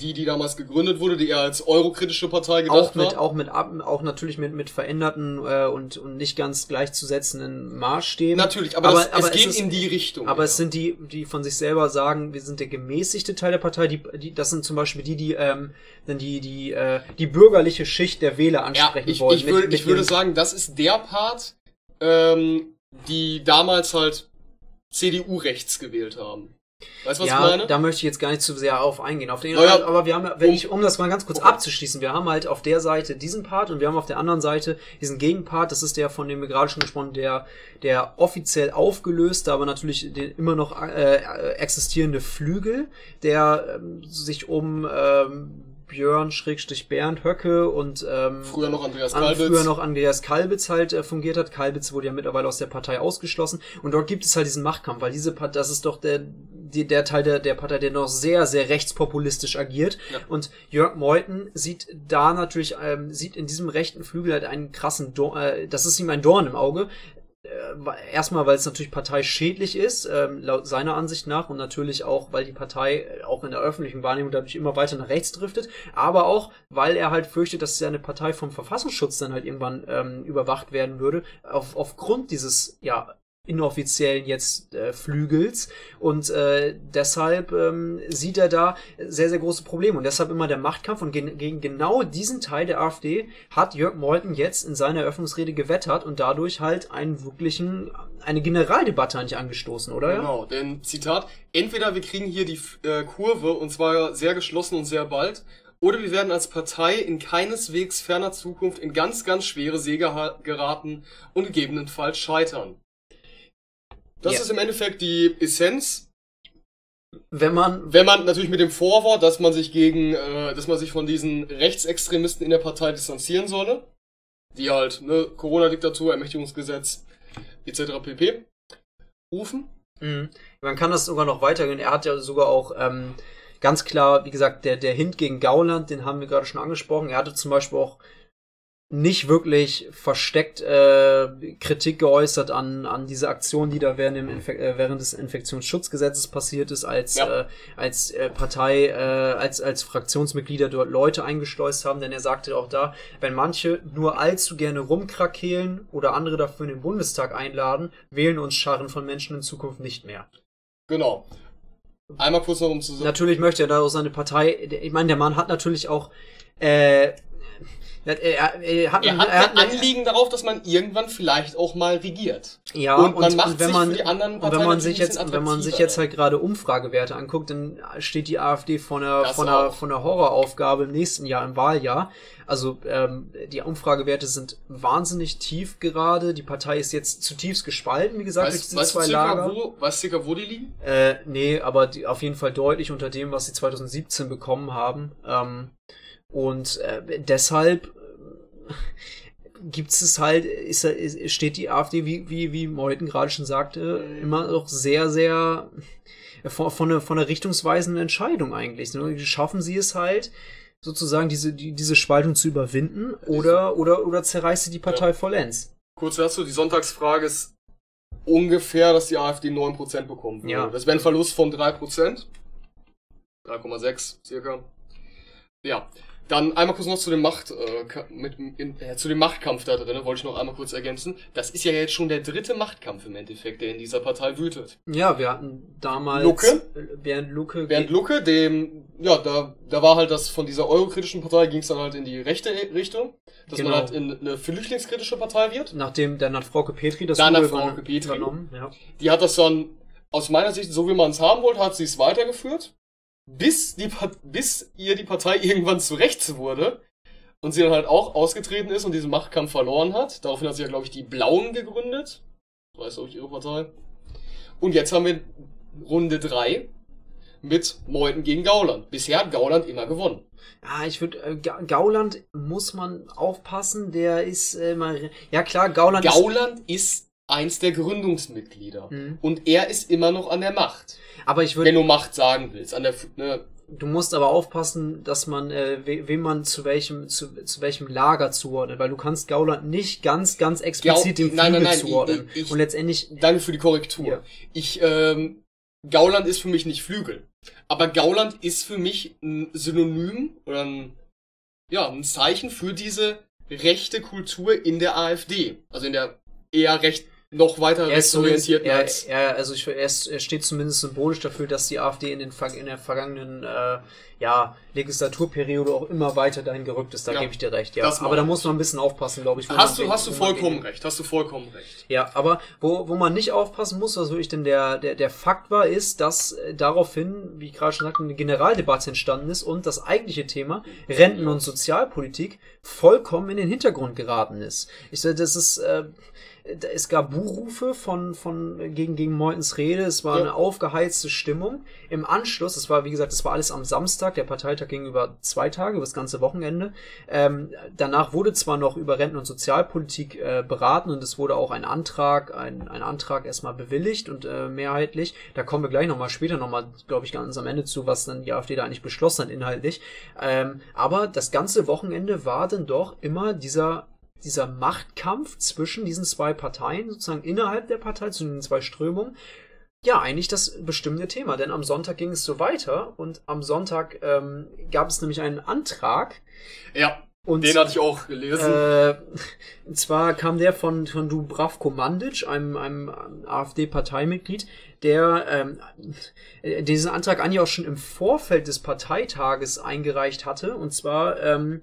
die, die damals gegründet wurde, die eher als eurokritische Partei gedacht auch mit, war. Auch mit, auch natürlich mit, mit veränderten äh, und, und nicht ganz gleichzusetzenden Maßstäben. Natürlich, aber, aber, das, aber es geht es ist, in die Richtung. Aber ja. es sind die, die von sich selber sagen, wir sind der gemäßigte Teil der Partei. Die, die, das sind zum Beispiel die, die ähm, dann die, die, äh, die bürgerliche Schicht der Wähler ansprechen ja, ich, wollen. Ich, mit, würde, mit ich würde sagen, das ist der Part, ähm, die damals halt CDU rechts gewählt haben. Weißt du, was ja, ich meine? Da möchte ich jetzt gar nicht zu sehr auf eingehen. Auf den, naja, aber wir haben, wenn um, ich, um das mal ganz kurz okay. abzuschließen, wir haben halt auf der Seite diesen Part und wir haben auf der anderen Seite diesen Gegenpart. Das ist der, von dem wir gerade schon gesprochen, der, der offiziell aufgelöste, aber natürlich den immer noch äh, existierende Flügel, der ähm, sich um ähm, Björn Schrägstrich Bernd Höcke und ähm, früher noch Andreas Kalbitz. Früher noch Andreas Kalbitz halt äh, fungiert hat. Kalbitz wurde ja mittlerweile aus der Partei ausgeschlossen und dort gibt es halt diesen Machtkampf, weil diese Partei, das ist doch der die, der Teil der, der Partei, der noch sehr, sehr rechtspopulistisch agiert. Ja. Und Jörg Meuthen sieht da natürlich, ähm, sieht in diesem rechten Flügel halt einen krassen, Dorn, äh, das ist ihm ein Dorn im Auge, äh, erstmal, weil es natürlich parteischädlich ist, ähm, laut seiner Ansicht nach, und natürlich auch, weil die Partei äh, auch in der öffentlichen Wahrnehmung dadurch immer weiter nach rechts driftet, aber auch, weil er halt fürchtet, dass seine Partei vom Verfassungsschutz dann halt irgendwann ähm, überwacht werden würde, auf, aufgrund dieses, ja, inoffiziellen jetzt äh, Flügels und äh, deshalb ähm, sieht er da sehr, sehr große Probleme und deshalb immer der Machtkampf und ge gegen genau diesen Teil der AfD hat Jörg Meuthen jetzt in seiner Eröffnungsrede gewettert und dadurch halt einen wirklichen, eine Generaldebatte eigentlich angestoßen, oder? Genau, denn Zitat, entweder wir kriegen hier die äh, Kurve und zwar sehr geschlossen und sehr bald oder wir werden als Partei in keineswegs ferner Zukunft in ganz, ganz schwere Säge geraten und gegebenenfalls scheitern. Das ja. ist im Endeffekt die Essenz. Wenn man. Wenn man natürlich mit dem Vorwort, dass man sich gegen, äh, dass man sich von diesen Rechtsextremisten in der Partei distanzieren solle, die halt, ne, Corona-Diktatur, Ermächtigungsgesetz, etc. pp. rufen. Mhm. Man kann das sogar noch weitergehen. Er hat ja sogar auch ähm, ganz klar, wie gesagt, der, der Hint gegen Gauland, den haben wir gerade schon angesprochen. Er hatte zum Beispiel auch nicht wirklich versteckt äh, Kritik geäußert an, an diese Aktion, die da während, dem Infek äh, während des Infektionsschutzgesetzes passiert ist, als, ja. äh, als äh, Partei, äh, als, als Fraktionsmitglieder dort Leute eingeschleust haben, denn er sagte auch da, wenn manche nur allzu gerne rumkrakehlen oder andere dafür in den Bundestag einladen, wählen uns Scharren von Menschen in Zukunft nicht mehr. Genau. Einmal kurz noch um zu sagen. Natürlich möchte er da auch seine Partei, ich meine, der Mann hat natürlich auch äh, er, er, er, hat, er hat, ein Anliegen darauf, dass man irgendwann vielleicht auch mal regiert. Ja, und, man und, macht und wenn man, die anderen Parteien und wenn man sich jetzt, wenn man sich jetzt halt gerade Umfragewerte anguckt, dann steht die AfD vor einer, von einer, von einer Horroraufgabe im nächsten Jahr, im Wahljahr. Also ähm, die Umfragewerte sind wahnsinnig tief gerade. Die Partei ist jetzt zutiefst gespalten, wie gesagt, weißt, durch diese zwei circa, Lager. Wo, weißt du circa, wo die liegen? Äh, nee, aber die, auf jeden Fall deutlich unter dem, was sie 2017 bekommen haben. Ähm, und äh, deshalb äh, gibt es halt, ist, ist, steht die AfD, wie, wie, wie Meuthen gerade schon sagte, immer noch sehr, sehr von, von, einer, von einer richtungsweisenden Entscheidung eigentlich. Ne? Schaffen sie es halt, sozusagen diese, die, diese Spaltung zu überwinden oder, oder, oder zerreißt sie die Partei ja. vollends? Kurz dazu, die Sonntagsfrage ist ungefähr, dass die AfD 9% bekommen würde. Ja. Das wäre ein Verlust von 3%. 3,6 circa. Ja, dann einmal kurz noch zu dem Macht, äh, mit, in, äh, zu dem Machtkampf da drin, wollte ich noch einmal kurz ergänzen. Das ist ja jetzt schon der dritte Machtkampf im Endeffekt, der in dieser Partei wütet. Ja, wir hatten damals Lucke, Bernd Lucke, Bernd Lucke, dem, ja, da, da war halt das von dieser eurokritischen Partei ging es dann halt in die rechte Richtung, dass genau. man halt in eine flüchtlingskritische Partei wird. Nachdem dann hat Frauke Petri das dann hat Frauke Petri übernommen. Ja. Die hat das dann aus meiner Sicht, so wie man es haben wollte, hat sie es weitergeführt bis, die, bis ihr die Partei irgendwann zu rechts wurde und sie dann halt auch ausgetreten ist und diesen Machtkampf verloren hat. Daraufhin hat sie ja, glaube ich, die Blauen gegründet. So heißt auch ihre Partei. Und jetzt haben wir Runde 3 mit Meuthen gegen Gauland. Bisher hat Gauland immer gewonnen. Ja, ich würde äh, Gauland muss man aufpassen, der ist äh, mal ja klar, Gauland Gauland ist, ist eins der Gründungsmitglieder mhm. und er ist immer noch an der Macht. Aber ich würde. Wenn du Macht sagen willst, an der, ne, Du musst aber aufpassen, dass man, äh, we, wem man zu welchem, zu, zu welchem Lager zuordnet, weil du kannst Gauland nicht ganz, ganz explizit Gau dem nein, Flügel nein, nein, zuordnen. Ich, ich, Und letztendlich. Danke für die Korrektur. Ja. Ich, ähm, Gauland ist für mich nicht Flügel. Aber Gauland ist für mich ein Synonym oder ein, ja, ein Zeichen für diese rechte Kultur in der AfD. Also in der eher recht noch weiter rechtsorientiert er, er, also ich, er, ist, er steht zumindest symbolisch dafür, dass die AfD in, den, in der vergangenen äh, ja, Legislaturperiode auch immer weiter dahin gerückt ist. Da ja, gebe ich dir recht, ja. Aber da muss man ein bisschen aufpassen, glaube ich. Hast du, hast du vollkommen recht, hast du vollkommen recht. Ja, aber wo, wo man nicht aufpassen muss, was wirklich denn der, der, der Fakt war, ist, dass äh, daraufhin, wie ich gerade schon sagte, eine Generaldebatte entstanden ist und das eigentliche Thema Renten- und Sozialpolitik vollkommen in den Hintergrund geraten ist. Ich sage, das ist, äh, es gab Buhrufe von, von gegen, gegen Meutens Rede, es war ja. eine aufgeheizte Stimmung. Im Anschluss, es war, wie gesagt, es war alles am Samstag, der Parteitag ging über zwei Tage, über das ganze Wochenende. Ähm, danach wurde zwar noch über Renten- und Sozialpolitik äh, beraten und es wurde auch ein Antrag, ein, ein Antrag erstmal bewilligt und äh, mehrheitlich. Da kommen wir gleich nochmal später nochmal, glaube ich, ganz am Ende zu, was dann die AfD da eigentlich beschlossen hat inhaltlich. Ähm, aber das ganze Wochenende war dann doch immer dieser dieser Machtkampf zwischen diesen zwei Parteien, sozusagen innerhalb der Partei, zu den zwei Strömungen, ja, eigentlich das bestimmende Thema. Denn am Sonntag ging es so weiter und am Sonntag ähm, gab es nämlich einen Antrag. Ja. Und, den hatte ich auch gelesen. Äh, und zwar kam der von, von Dubravko Mandic, einem, einem AfD-Parteimitglied, der ähm, diesen Antrag eigentlich auch schon im Vorfeld des Parteitages eingereicht hatte. Und zwar ähm,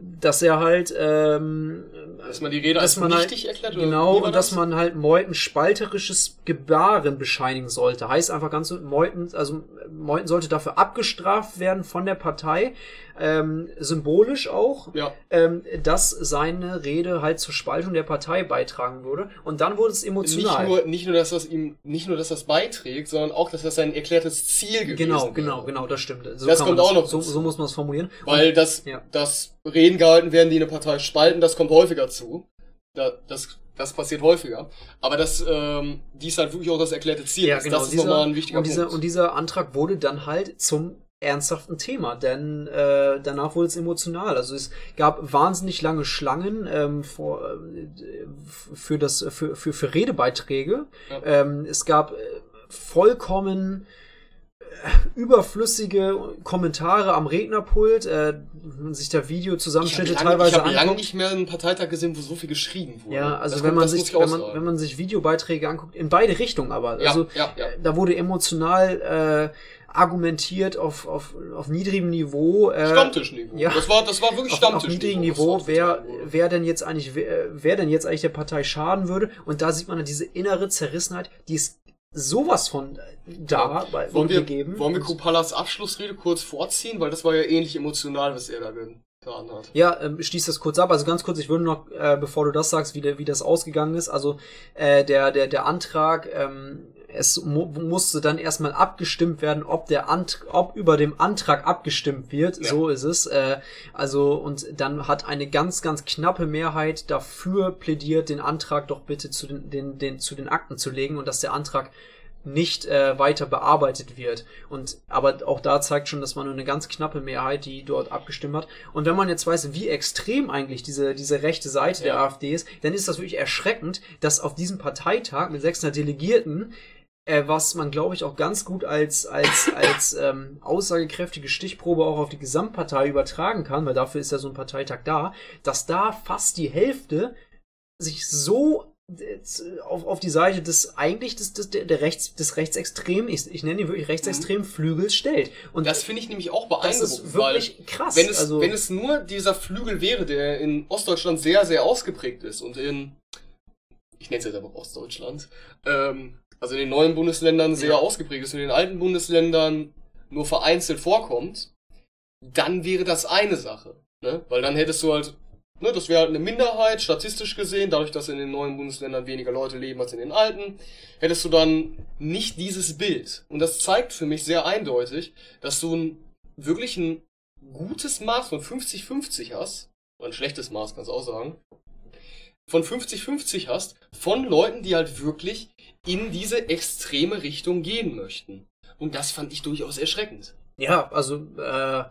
dass er halt ähm, dass man die Rede als man nichtig halt, erklärt genau und das? dass man halt Meuthen spalterisches Gebaren bescheinigen sollte heißt einfach ganz Meuthen also Meuthen sollte dafür abgestraft werden von der Partei ähm, symbolisch auch, ja. ähm, dass seine Rede halt zur Spaltung der Partei beitragen würde. Und dann wurde es emotional. Nicht nur, nicht nur, dass das ihm, nicht nur, dass das beiträgt, sondern auch, dass das sein erklärtes Ziel gewesen Genau, wäre. genau, genau, das stimmt. So das kommt auch noch. So, so muss man es formulieren. Weil Und, das, ja. das Reden gehalten werden, die eine Partei spalten, das kommt häufiger zu. Da, das das passiert häufiger. Aber das, ähm, dies halt wirklich auch das erklärte Ziel ja, Genau, das ist dieser, nochmal ein wichtiger und dieser, Punkt. Und dieser Antrag wurde dann halt zum ernsthaften Thema, denn äh, danach wurde es emotional. Also es gab wahnsinnig lange Schlangen ähm, vor, äh, für das für, für, für Redebeiträge. Ja. Ähm, es gab äh, vollkommen äh, überflüssige Kommentare am Rednerpult, äh, wenn man sich da Videozusammenschnitte teilweise Ich habe lange nicht mehr einen Parteitag gesehen, wo so viel geschrieben wurde. Ja, also das wenn kommt, man sich wenn man, wenn man sich Videobeiträge anguckt, in beide Richtungen aber. Also ja, ja, ja. da wurde emotional äh, argumentiert auf, auf, auf niedrigem Niveau. Äh, Stammtischniveau. Ja, das war, das war wirklich Stammtischniveau. Auf, auf niedrigem Niveau, wer, wer denn jetzt eigentlich, wer, wer denn jetzt eigentlich der Partei schaden würde. Und da sieht man diese innere Zerrissenheit, die ist sowas von da bei wollen wir, gegeben. Wollen wir Kupalas Abschlussrede kurz vorziehen, weil das war ja ähnlich emotional, was er da getan hat. Ja, ähm, schließ das kurz ab. Also ganz kurz, ich würde noch, äh, bevor du das sagst, wie, der, wie das ausgegangen ist. Also äh, der, der, der Antrag ähm, es mu musste dann erstmal abgestimmt werden, ob der Ant ob über dem Antrag abgestimmt wird. Ja. So ist es. Äh, also und dann hat eine ganz ganz knappe Mehrheit dafür plädiert, den Antrag doch bitte zu den, den, den zu den Akten zu legen und dass der Antrag nicht äh, weiter bearbeitet wird. Und aber auch da zeigt schon, dass man nur eine ganz knappe Mehrheit, die dort abgestimmt hat. Und wenn man jetzt weiß, wie extrem eigentlich diese diese rechte Seite ja. der AfD ist, dann ist das wirklich erschreckend, dass auf diesem Parteitag mit 600 Delegierten äh, was man, glaube ich, auch ganz gut als, als, <laughs> als ähm, aussagekräftige Stichprobe auch auf die Gesamtpartei übertragen kann, weil dafür ist ja so ein Parteitag da, dass da fast die Hälfte sich so äh, auf, auf die Seite des eigentlich des, des, der Rechts, des Rechtsextrem, ich, ich nenne ihn wirklich Rechtsextrem mhm. Flügels stellt. Und das finde ich nämlich auch beeindruckend. Das ist wirklich krass. Wenn es, also, wenn es nur dieser Flügel wäre, der in Ostdeutschland sehr, sehr ausgeprägt ist und in, ich nenne es jetzt aber Ostdeutschland, ähm, also in den neuen Bundesländern sehr ja. ausgeprägt ist und in den alten Bundesländern nur vereinzelt vorkommt, dann wäre das eine Sache. Ne? Weil dann hättest du halt, ne, das wäre halt eine Minderheit, statistisch gesehen, dadurch, dass in den neuen Bundesländern weniger Leute leben als in den alten, hättest du dann nicht dieses Bild. Und das zeigt für mich sehr eindeutig, dass du ein, wirklich ein gutes Maß von 50-50 hast, oder ein schlechtes Maß, kannst du auch sagen, von 50-50 hast, von Leuten, die halt wirklich in diese extreme Richtung gehen möchten. Und das fand ich durchaus erschreckend. Ja, also äh,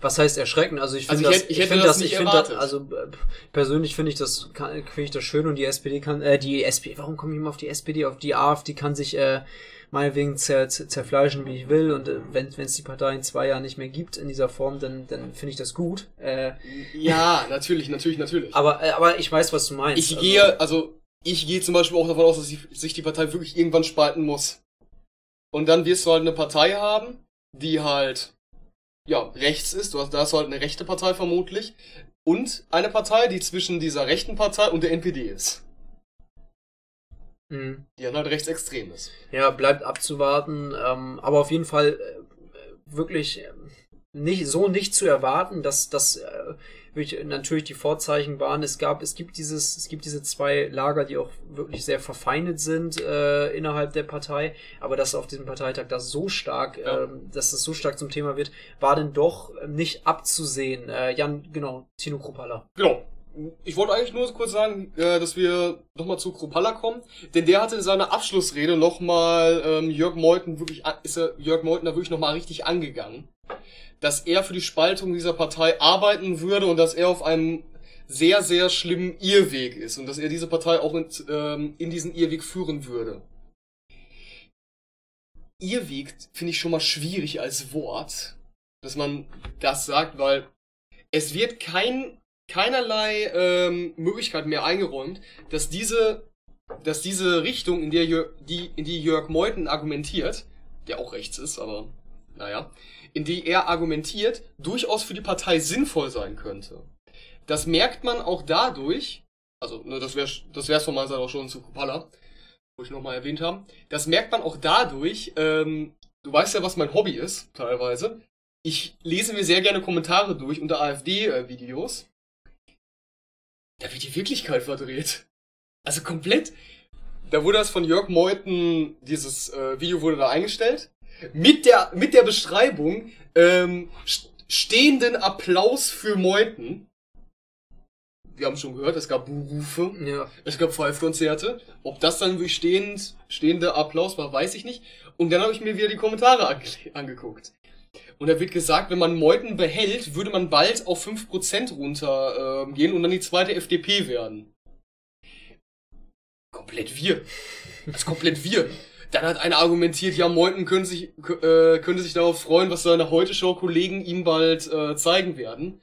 was heißt erschreckend? Also ich finde also das, ich, ich finde das, ich finde das, also äh, persönlich finde ich das, finde ich das schön und die SPD kann, äh, die SPD, warum komme ich immer auf die SPD, auf die AfD kann sich äh, meinetwegen zer, zer, zerfleischen, wie ich will und äh, wenn es die Partei in zwei Jahren nicht mehr gibt in dieser Form, dann, dann finde ich das gut. Äh, ja, natürlich, natürlich, natürlich. Aber, äh, aber ich weiß, was du meinst. Ich gehe, also ich gehe zum Beispiel auch davon aus, dass sich die Partei wirklich irgendwann spalten muss. Und dann wirst du halt eine Partei haben, die halt, ja, rechts ist. Du hast, da hast du halt eine rechte Partei vermutlich. Und eine Partei, die zwischen dieser rechten Partei und der NPD ist. Mhm. Die dann halt rechtsextrem ist. Ja, bleibt abzuwarten. Ähm, aber auf jeden Fall äh, wirklich äh, nicht, so nicht zu erwarten, dass, dass äh, natürlich die Vorzeichen waren. Es gab, es gibt dieses, es gibt diese zwei Lager, die auch wirklich sehr verfeindet sind äh, innerhalb der Partei, aber dass auf diesem Parteitag das so stark, ja. ähm, dass das so stark zum Thema wird, war denn doch nicht abzusehen. Äh, Jan, genau, Tino Kropala. Genau. Ich wollte eigentlich nur kurz sagen, äh, dass wir nochmal zu Kropala kommen, denn der hatte in seiner Abschlussrede nochmal ähm, Jörg Meuthen wirklich, ist er Jörg Meuthen da wirklich nochmal richtig angegangen dass er für die Spaltung dieser Partei arbeiten würde und dass er auf einem sehr, sehr schlimmen Irrweg ist und dass er diese Partei auch in, ähm, in diesen Irrweg führen würde. Irrweg finde ich schon mal schwierig als Wort, dass man das sagt, weil es wird kein, keinerlei ähm, Möglichkeit mehr eingeräumt, dass diese, dass diese Richtung, in der Jörg, die, in die Jörg Meuthen argumentiert, der auch rechts ist, aber naja, in die er argumentiert, durchaus für die Partei sinnvoll sein könnte. Das merkt man auch dadurch, also ne, das wäre das wär's von meiner Seite auch schon zu Kupala, wo ich nochmal erwähnt habe, das merkt man auch dadurch, ähm, du weißt ja, was mein Hobby ist, teilweise. Ich lese mir sehr gerne Kommentare durch unter AfD-Videos. Da wird die Wirklichkeit verdreht. Also komplett. Da wurde das von Jörg Meuthen, dieses äh, Video wurde da eingestellt mit der, mit der Beschreibung ähm, stehenden Applaus für Meuthen. Wir haben schon gehört, es gab Buhrufe, ja. es gab Five-Konzerte. Ob das dann wirklich stehend, stehender Applaus war, weiß ich nicht. Und dann habe ich mir wieder die Kommentare ange angeguckt. Und da wird gesagt, wenn man Meuthen behält, würde man bald auf 5% runtergehen äh, und dann die zweite FDP werden. Komplett wir. Das ist komplett wir. Dann hat einer argumentiert, ja, Meuthen könnte sich, äh, könnte sich darauf freuen, was seine Heute-Show-Kollegen ihm bald äh, zeigen werden.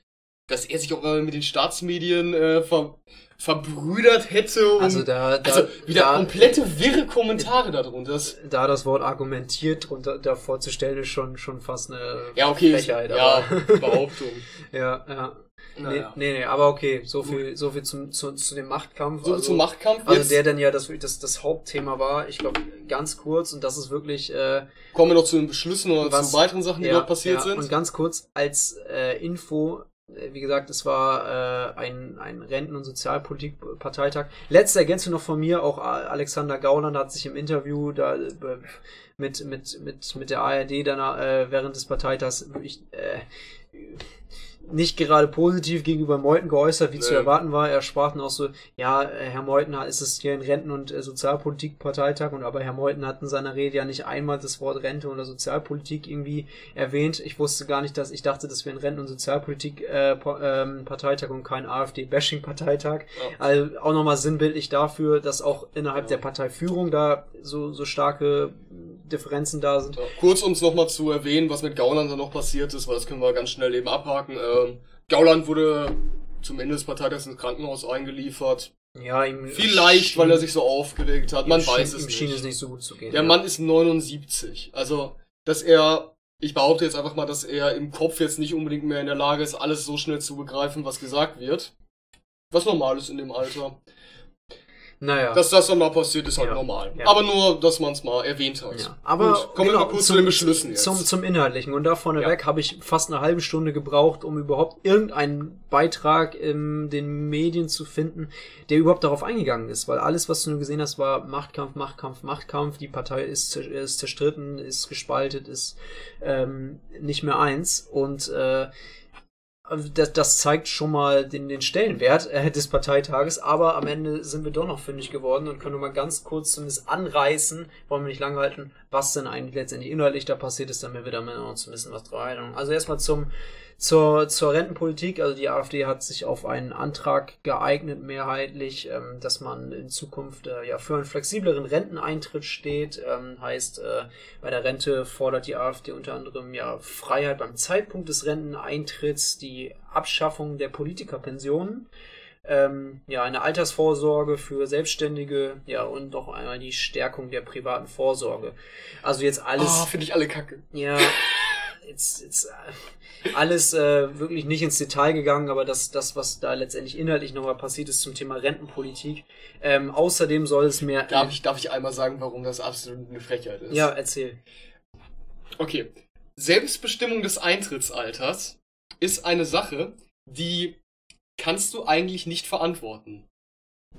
Dass er sich auch mal mit den Staatsmedien äh, ver verbrüdert hätte und also, da, da, also wieder da, komplette wirre Kommentare darunter. Da das Wort argumentiert und da, vorzustellen ist schon schon fast eine ja, okay, Frechheit. Ja, <laughs> Behauptung. ja, ja. Naja. Nee, nee, nee, aber okay, so viel, so viel zum, zu, zu dem Machtkampf. So also, zum Machtkampf. Also der dann ja das, das, das Hauptthema war, ich glaube, ganz kurz, und das ist wirklich. Äh, Kommen wir noch zu den Beschlüssen oder was, zu weiteren Sachen, die ja, dort passiert ja, sind. Und ganz kurz als äh, Info, äh, wie gesagt, es war äh, ein, ein Renten- und Sozialpolitik-Parteitag. Letzte Ergänzung noch von mir, auch Alexander Gauland hat sich im Interview da äh, mit, mit, mit, mit der ARD dann äh, während des Parteitags wirklich äh, nicht gerade positiv gegenüber Meuthen geäußert, wie nee. zu erwarten war. Er sprach dann auch so, ja, Herr Meuthen ist es hier ein Renten- und äh, Sozialpolitik-Parteitag und aber Herr Meuthen hat in seiner Rede ja nicht einmal das Wort Rente oder Sozialpolitik irgendwie erwähnt. Ich wusste gar nicht, dass ich dachte, das wäre ein Renten- und Sozialpolitik-Parteitag äh, ähm, und kein AfD-Bashing-Parteitag. Ja. Also auch nochmal sinnbildlich dafür, dass auch innerhalb ja. der Parteiführung da so, so starke Differenzen da sind. Ja. Kurz uns nochmal zu erwähnen, was mit Gauland dann noch passiert ist, weil das können wir ganz schnell eben abhaken. Äh, ähm, Gauland wurde zum Ende des Parteitags ins Krankenhaus eingeliefert. Ja, ihm Vielleicht, weil er sich so aufgelegt hat. Man weiß es ihm schien es nicht so gut zu gehen. Der ja. Mann ist 79. Also, dass er, ich behaupte jetzt einfach mal, dass er im Kopf jetzt nicht unbedingt mehr in der Lage ist, alles so schnell zu begreifen, was gesagt wird. Was normal ist in dem Alter. Naja. Dass das dann mal passiert, ist halt ja. normal. Ja. Aber nur, dass man es mal erwähnt hat. Ja. Aber Gut, kommen genau, wir mal kurz zum, zu den Beschlüssen jetzt. Zum, zum Inhaltlichen. Und da vorneweg ja. habe ich fast eine halbe Stunde gebraucht, um überhaupt irgendeinen Beitrag in den Medien zu finden, der überhaupt darauf eingegangen ist. Weil alles, was du nur gesehen hast, war Machtkampf, Machtkampf, Machtkampf. Die Partei ist, ist zerstritten, ist gespaltet, ist ähm, nicht mehr eins. Und äh, das, das zeigt schon mal den, den Stellenwert äh, des Parteitages, aber am Ende sind wir doch noch fündig geworden und können mal ganz kurz zumindest anreißen, wollen wir nicht langhalten, was denn eigentlich letztendlich inhaltlich da passiert ist, damit wir damit noch ein bisschen was drauf Also erstmal zum zur, zur Rentenpolitik, also die AfD hat sich auf einen Antrag geeignet, mehrheitlich, ähm, dass man in Zukunft äh, ja für einen flexibleren Renteneintritt steht. Ähm, heißt, äh, bei der Rente fordert die AfD unter anderem ja Freiheit beim Zeitpunkt des Renteneintritts, die Abschaffung der Politikerpensionen, ähm, ja, eine Altersvorsorge für Selbstständige, ja, und noch einmal die Stärkung der privaten Vorsorge. Also jetzt alles. Oh, finde ich alle kacke. Ja, <laughs> jetzt, jetzt äh, alles äh, wirklich nicht ins Detail gegangen, aber das, das, was da letztendlich inhaltlich nochmal passiert ist zum Thema Rentenpolitik. Ähm, außerdem soll es mehr. Darf ich, darf ich einmal sagen, warum das absolut eine Frechheit ist? Ja, erzähl. Okay. Selbstbestimmung des Eintrittsalters ist eine Sache, die kannst du eigentlich nicht verantworten.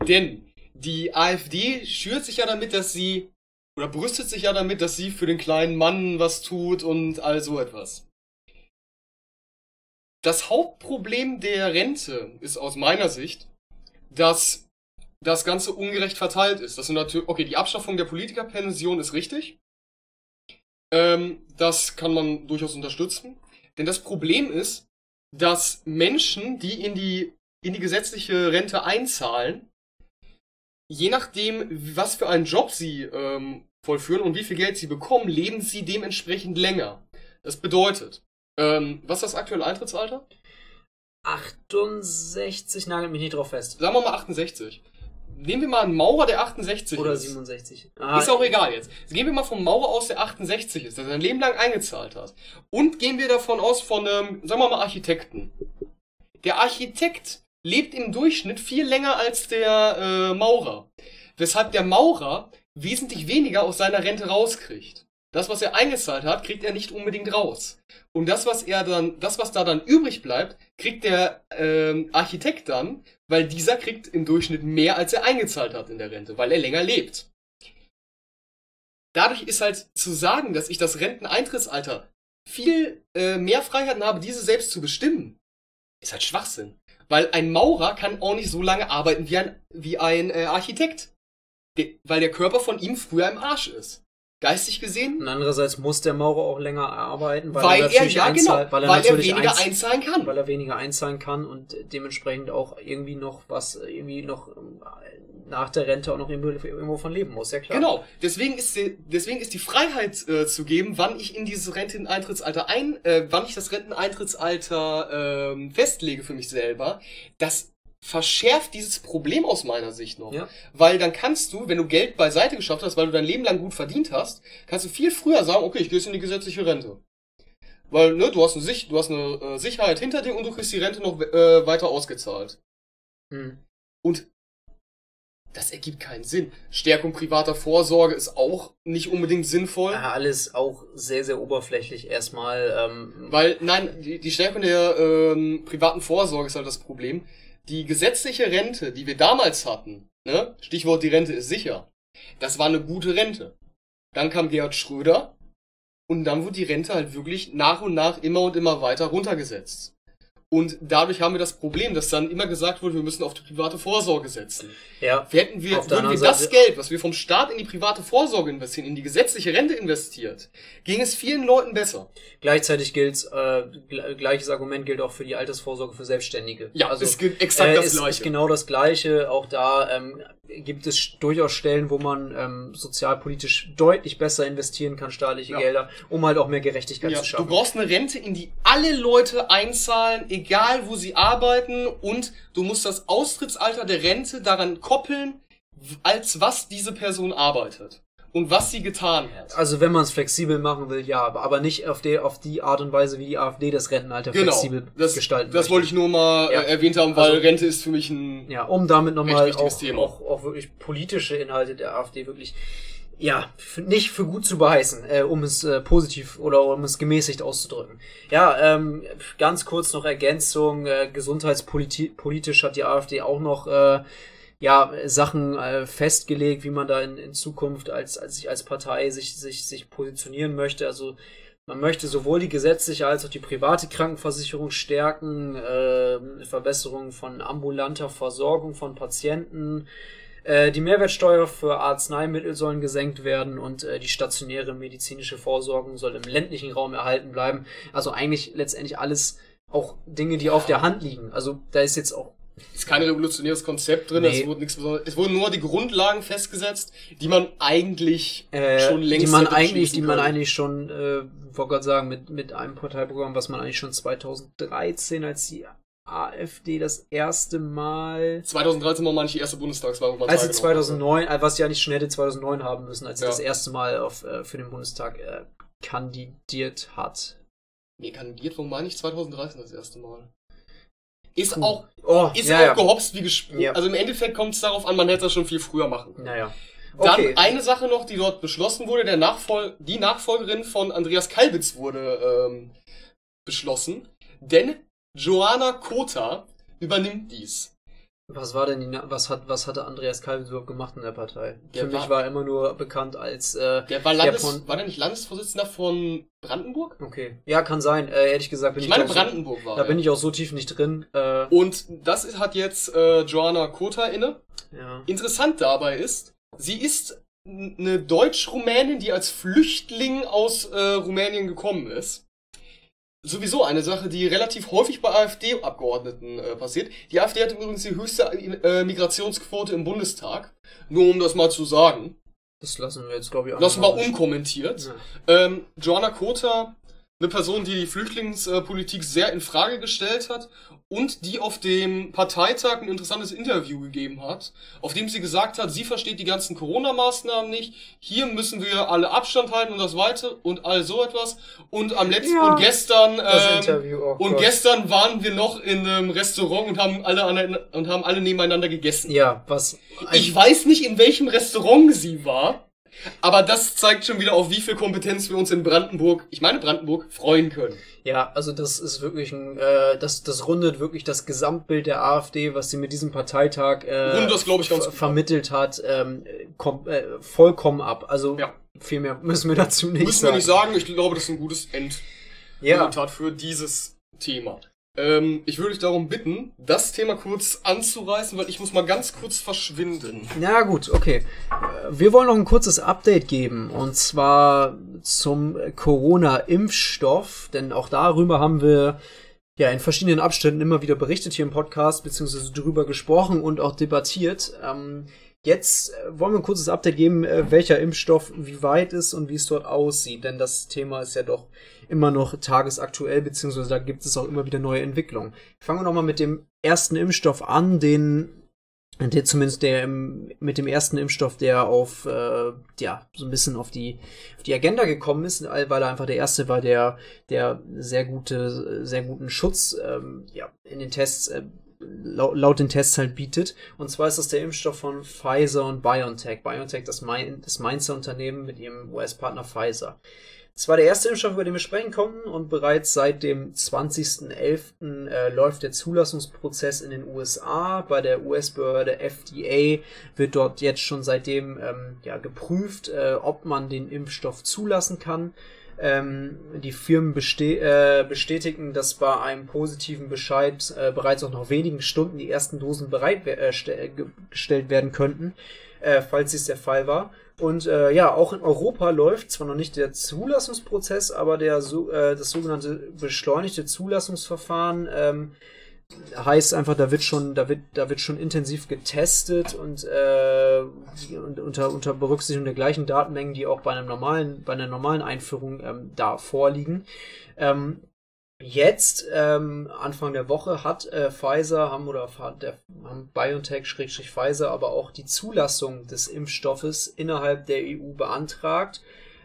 Denn die AfD schürt sich ja damit, dass sie, oder brüstet sich ja damit, dass sie für den kleinen Mann was tut und all so etwas. Das Hauptproblem der Rente ist aus meiner Sicht, dass das Ganze ungerecht verteilt ist. Das natürlich, okay, die Abschaffung der Politikerpension ist richtig. Ähm, das kann man durchaus unterstützen. Denn das Problem ist, dass Menschen, die in die, in die gesetzliche Rente einzahlen, je nachdem, was für einen Job sie ähm, vollführen und wie viel Geld sie bekommen, leben sie dementsprechend länger. Das bedeutet, ähm, was ist das aktuelle Eintrittsalter? 68, nagelt mich nicht drauf fest. Sagen wir mal 68 nehmen wir mal einen Maurer, der 68 Oder ist. 67. Ah, ist auch egal jetzt. jetzt. Gehen wir mal vom Maurer aus, der 68 ist, der sein Leben lang eingezahlt hat. Und gehen wir davon aus von einem, sagen wir mal, Architekten. Der Architekt lebt im Durchschnitt viel länger als der äh, Maurer. Weshalb der Maurer wesentlich weniger aus seiner Rente rauskriegt. Das, was er eingezahlt hat, kriegt er nicht unbedingt raus. Und das, was er dann, das, was da dann übrig bleibt, kriegt der ähm, Architekt dann, weil dieser kriegt im Durchschnitt mehr, als er eingezahlt hat in der Rente, weil er länger lebt. Dadurch ist halt zu sagen, dass ich das Renteneintrittsalter viel äh, mehr Freiheiten habe, diese selbst zu bestimmen, ist halt Schwachsinn. Weil ein Maurer kann auch nicht so lange arbeiten wie ein, wie ein äh, Architekt. De weil der Körper von ihm früher im Arsch ist geistig gesehen. Und andererseits muss der Maurer auch länger arbeiten, weil, weil er, er ja, einzahlt, genau, weil er, weil er weniger einz einzahlen kann. Weil er weniger einzahlen kann und dementsprechend auch irgendwie noch was, irgendwie noch ähm, nach der Rente auch noch irgendwo von leben muss, ja klar. Genau, deswegen ist die, deswegen ist die Freiheit äh, zu geben, wann ich in dieses Renteneintrittsalter ein, äh, wann ich das Renteneintrittsalter äh, festlege für mich selber, das verschärft dieses Problem aus meiner Sicht noch. Ja. Weil dann kannst du, wenn du Geld beiseite geschafft hast, weil du dein Leben lang gut verdient hast, kannst du viel früher sagen, okay, ich gehe jetzt in die gesetzliche Rente. Weil, ne, du hast eine, Sich du hast eine äh, Sicherheit hinter dir und du kriegst die Rente noch äh, weiter ausgezahlt. Hm. Und das ergibt keinen Sinn. Stärkung privater Vorsorge ist auch nicht unbedingt sinnvoll. Ja, alles auch sehr, sehr oberflächlich erstmal. Ähm Weil, nein, die, die Stärkung der ähm, privaten Vorsorge ist halt das Problem die gesetzliche Rente, die wir damals hatten, ne, Stichwort die Rente ist sicher, das war eine gute Rente. Dann kam Gerhard Schröder und dann wurde die Rente halt wirklich nach und nach immer und immer weiter runtergesetzt. Und dadurch haben wir das Problem, dass dann immer gesagt wurde, wir müssen auf die private Vorsorge setzen. Ja. Hätten wir, würden wir das Geld, was wir vom Staat in die private Vorsorge investieren, in die gesetzliche Rente investiert, ging es vielen Leuten besser. Gleichzeitig gilt, äh, gleiches Argument gilt auch für die Altersvorsorge für Selbstständige. Ja, also, es gilt exakt äh, das ist, Gleiche. Ist genau das Gleiche. Auch da ähm, gibt es durchaus Stellen, wo man ähm, sozialpolitisch deutlich besser investieren kann, staatliche ja. Gelder, um halt auch mehr Gerechtigkeit ja. zu schaffen. Du brauchst eine Rente, in die alle Leute einzahlen, egal wo sie arbeiten, und du musst das Austrittsalter der Rente daran koppeln, als was diese Person arbeitet und was sie getan hat. Also wenn man es flexibel machen will, ja, aber nicht auf die, auf die Art und Weise, wie die AfD das Rentenalter genau, flexibel das, gestalten Das möchte. wollte ich nur mal ja. Äh, erwähnt haben, weil also, Rente ist für mich ein Ja, um damit nochmal auch, auch, auch wirklich politische Inhalte der AfD wirklich ja, nicht für gut zu beheißen, äh, um es äh, positiv oder um es gemäßigt auszudrücken. Ja, ähm, ganz kurz noch Ergänzung, äh, gesundheitspolitisch hat die AfD auch noch äh, ja, Sachen äh, festgelegt, wie man da in, in Zukunft als, als sich als Partei sich, sich, sich positionieren möchte. Also man möchte sowohl die gesetzliche als auch die private Krankenversicherung stärken, äh, Verbesserung von ambulanter Versorgung von Patienten, die Mehrwertsteuer für Arzneimittel sollen gesenkt werden und äh, die stationäre medizinische Versorgung soll im ländlichen Raum erhalten bleiben. Also eigentlich letztendlich alles auch Dinge, die auf der Hand liegen. Also da ist jetzt auch ist kein revolutionäres Konzept drin, nee. es, wurde nichts Besonderes, es wurden nur die Grundlagen festgesetzt, die man eigentlich äh, schon längst die man eigentlich, die man eigentlich schon, äh, wollte gerade sagen, mit mit einem Parteiprogramm, was man eigentlich schon 2013, als die AfD das erste Mal. 2013 war manche erste Bundestagswahl. Als sie 2009, hatte. was ja nicht schon hätte 2009 haben müssen, als sie ja. das erste Mal auf, äh, für den Bundestag äh, kandidiert hat. Nee, kandidiert, wo meine ich 2013 das erste Mal? Ist Puh. auch, oh, ist ja, auch ja. gehopst wie gesprungen. Ja. Also im Endeffekt kommt es darauf an, man hätte das schon viel früher machen können. Naja. Okay. Dann eine Sache noch, die dort beschlossen wurde, der Nachfol die Nachfolgerin von Andreas Kalbitz wurde ähm, beschlossen, denn Joanna Kota übernimmt dies. Was war denn die, was hat, was hatte Andreas Kalbitz überhaupt gemacht in der Partei? Der Für war, mich war er immer nur bekannt als, äh, Der war Landes, der war der nicht Landesvorsitzender von Brandenburg? Okay. Ja, kann sein. Äh, ehrlich gesagt bin ich, ich meine, Brandenburg so, war. Da ja. bin ich auch so tief nicht drin. Äh, Und das hat jetzt, äh, Joanna Kota inne. Ja. Interessant dabei ist, sie ist eine Deutsch-Rumänin, die als Flüchtling aus äh, Rumänien gekommen ist. Sowieso eine Sache, die relativ häufig bei AfD-Abgeordneten äh, passiert. Die AfD hat übrigens die höchste äh, Migrationsquote im Bundestag. Nur um das mal zu sagen. Das lassen wir jetzt, glaube ich, auch Lassen wir unkommentiert. Ja. Ähm, Joanna Kota eine Person, die die Flüchtlingspolitik sehr in Frage gestellt hat und die auf dem Parteitag ein interessantes Interview gegeben hat, auf dem sie gesagt hat, sie versteht die ganzen Corona-Maßnahmen nicht, hier müssen wir alle Abstand halten und das weiter und all so etwas. Und am letzten ja, und gestern ähm, oh und Gott. gestern waren wir noch in einem Restaurant und haben alle an, und haben alle nebeneinander gegessen. Ja, was ich weiß nicht, in welchem Restaurant sie war. Aber das zeigt schon wieder auf, wie viel Kompetenz wir uns in Brandenburg, ich meine Brandenburg, freuen können. Ja, also das ist wirklich ein, äh, das, das rundet wirklich das Gesamtbild der AfD, was sie mit diesem Parteitag äh, das, ich, ganz vermittelt hat, ähm, kom äh, vollkommen ab. Also ja. viel mehr <laughs> müssen wir dazu nicht müssen sagen. Müssen wir nicht sagen, ich glaube, das ist ein gutes Endresultat ja. für dieses Thema. Ähm, ich würde dich darum bitten, das Thema kurz anzureißen, weil ich muss mal ganz kurz verschwinden. Na gut, okay. Wir wollen noch ein kurzes Update geben und zwar zum Corona-Impfstoff, denn auch darüber haben wir ja in verschiedenen Abständen immer wieder berichtet hier im Podcast, beziehungsweise drüber gesprochen und auch debattiert. Ähm, Jetzt äh, wollen wir ein kurzes Update geben, äh, welcher Impfstoff wie weit ist und wie es dort aussieht, denn das Thema ist ja doch immer noch tagesaktuell, beziehungsweise da gibt es auch immer wieder neue Entwicklungen. Fangen wir nochmal mit dem ersten Impfstoff an, den, der zumindest der mit dem ersten Impfstoff, der auf, äh, ja, so ein bisschen auf die, auf die Agenda gekommen ist, weil er einfach der erste war, der, der sehr gute, sehr guten Schutz, ähm, ja, in den Tests äh, laut, den Tests halt bietet. Und zwar ist das der Impfstoff von Pfizer und BioNTech. BioNTech, das, Main, das Mainzer Unternehmen mit ihrem US-Partner Pfizer. Es war der erste Impfstoff, über den wir sprechen konnten und bereits seit dem 20.11. Äh, läuft der Zulassungsprozess in den USA. Bei der US-Behörde FDA wird dort jetzt schon seitdem ähm, ja, geprüft, äh, ob man den Impfstoff zulassen kann. Ähm, die Firmen besteh äh, bestätigen, dass bei einem positiven Bescheid äh, bereits auch nach wenigen Stunden die ersten Dosen bereitgestellt äh, werden könnten, äh, falls dies der Fall war. Und äh, ja, auch in Europa läuft zwar noch nicht der Zulassungsprozess, aber der so, äh, das sogenannte beschleunigte Zulassungsverfahren ähm, heißt einfach, da wird schon, da wird, da wird schon intensiv getestet und, äh, und unter, unter Berücksichtigung der gleichen Datenmengen, die auch bei einem normalen, bei einer normalen Einführung ähm, da vorliegen. Ähm, jetzt, ähm, Anfang der Woche, hat äh, Pfizer haben oder der, haben BioNTech Schrägstrich Pfizer aber auch die Zulassung des Impfstoffes innerhalb der EU beantragt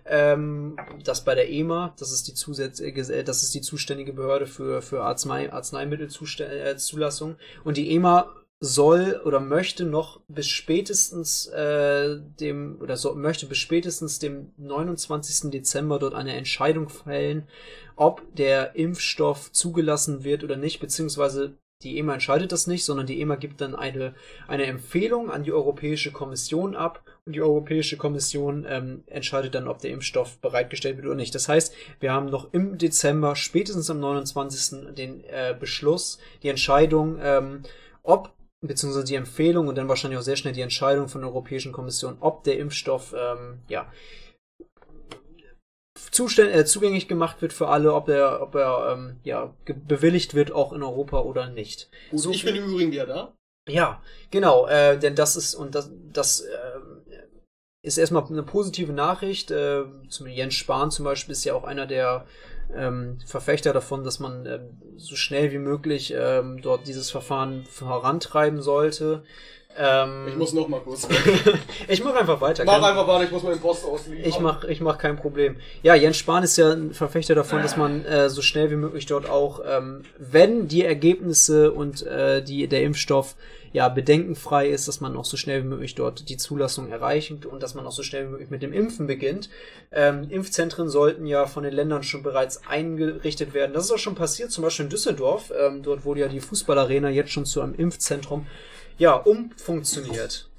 ähm, das bei der EMA, das ist die zusätzliche, äh, das ist die zuständige Behörde für, für Arznei, Arzneimittelzulassung. Und die EMA soll oder möchte noch bis spätestens äh, dem oder so, möchte bis spätestens dem 29. Dezember dort eine Entscheidung fällen, ob der Impfstoff zugelassen wird oder nicht, beziehungsweise die EMA entscheidet das nicht, sondern die EMA gibt dann eine, eine Empfehlung an die Europäische Kommission ab die Europäische Kommission ähm, entscheidet dann, ob der Impfstoff bereitgestellt wird oder nicht. Das heißt, wir haben noch im Dezember, spätestens am 29. den äh, Beschluss, die Entscheidung, ähm, ob beziehungsweise die Empfehlung und dann wahrscheinlich auch sehr schnell die Entscheidung von der Europäischen Kommission, ob der Impfstoff ähm, ja äh, zugänglich gemacht wird für alle, ob er, ob er ähm, ja, bewilligt wird, auch in Europa oder nicht. Gut, so ich bin im Übrigen ja da. Ja, genau, äh, denn das ist, und das, das äh, ist erstmal eine positive Nachricht. Äh, zum Jens Spahn zum Beispiel ist ja auch einer der ähm, Verfechter davon, dass man ähm, so schnell wie möglich ähm, dort dieses Verfahren vorantreiben sollte. Ähm, ich muss noch mal kurz. <laughs> ich mach einfach weiter. Mach einfach weiter, ich muss meinen Post ausliefern. Ich mach, ich mach kein Problem. Ja, Jens Spahn ist ja ein Verfechter davon, dass man äh, so schnell wie möglich dort auch, ähm, wenn die Ergebnisse und äh, die, der Impfstoff ja bedenkenfrei ist, dass man auch so schnell wie möglich dort die Zulassung erreicht und dass man auch so schnell wie möglich mit dem Impfen beginnt. Ähm, Impfzentren sollten ja von den Ländern schon bereits eingerichtet werden. Das ist auch schon passiert, zum Beispiel in Düsseldorf. Ähm, dort wurde ja die Fußballarena jetzt schon zu einem Impfzentrum ja, umfunktioniert.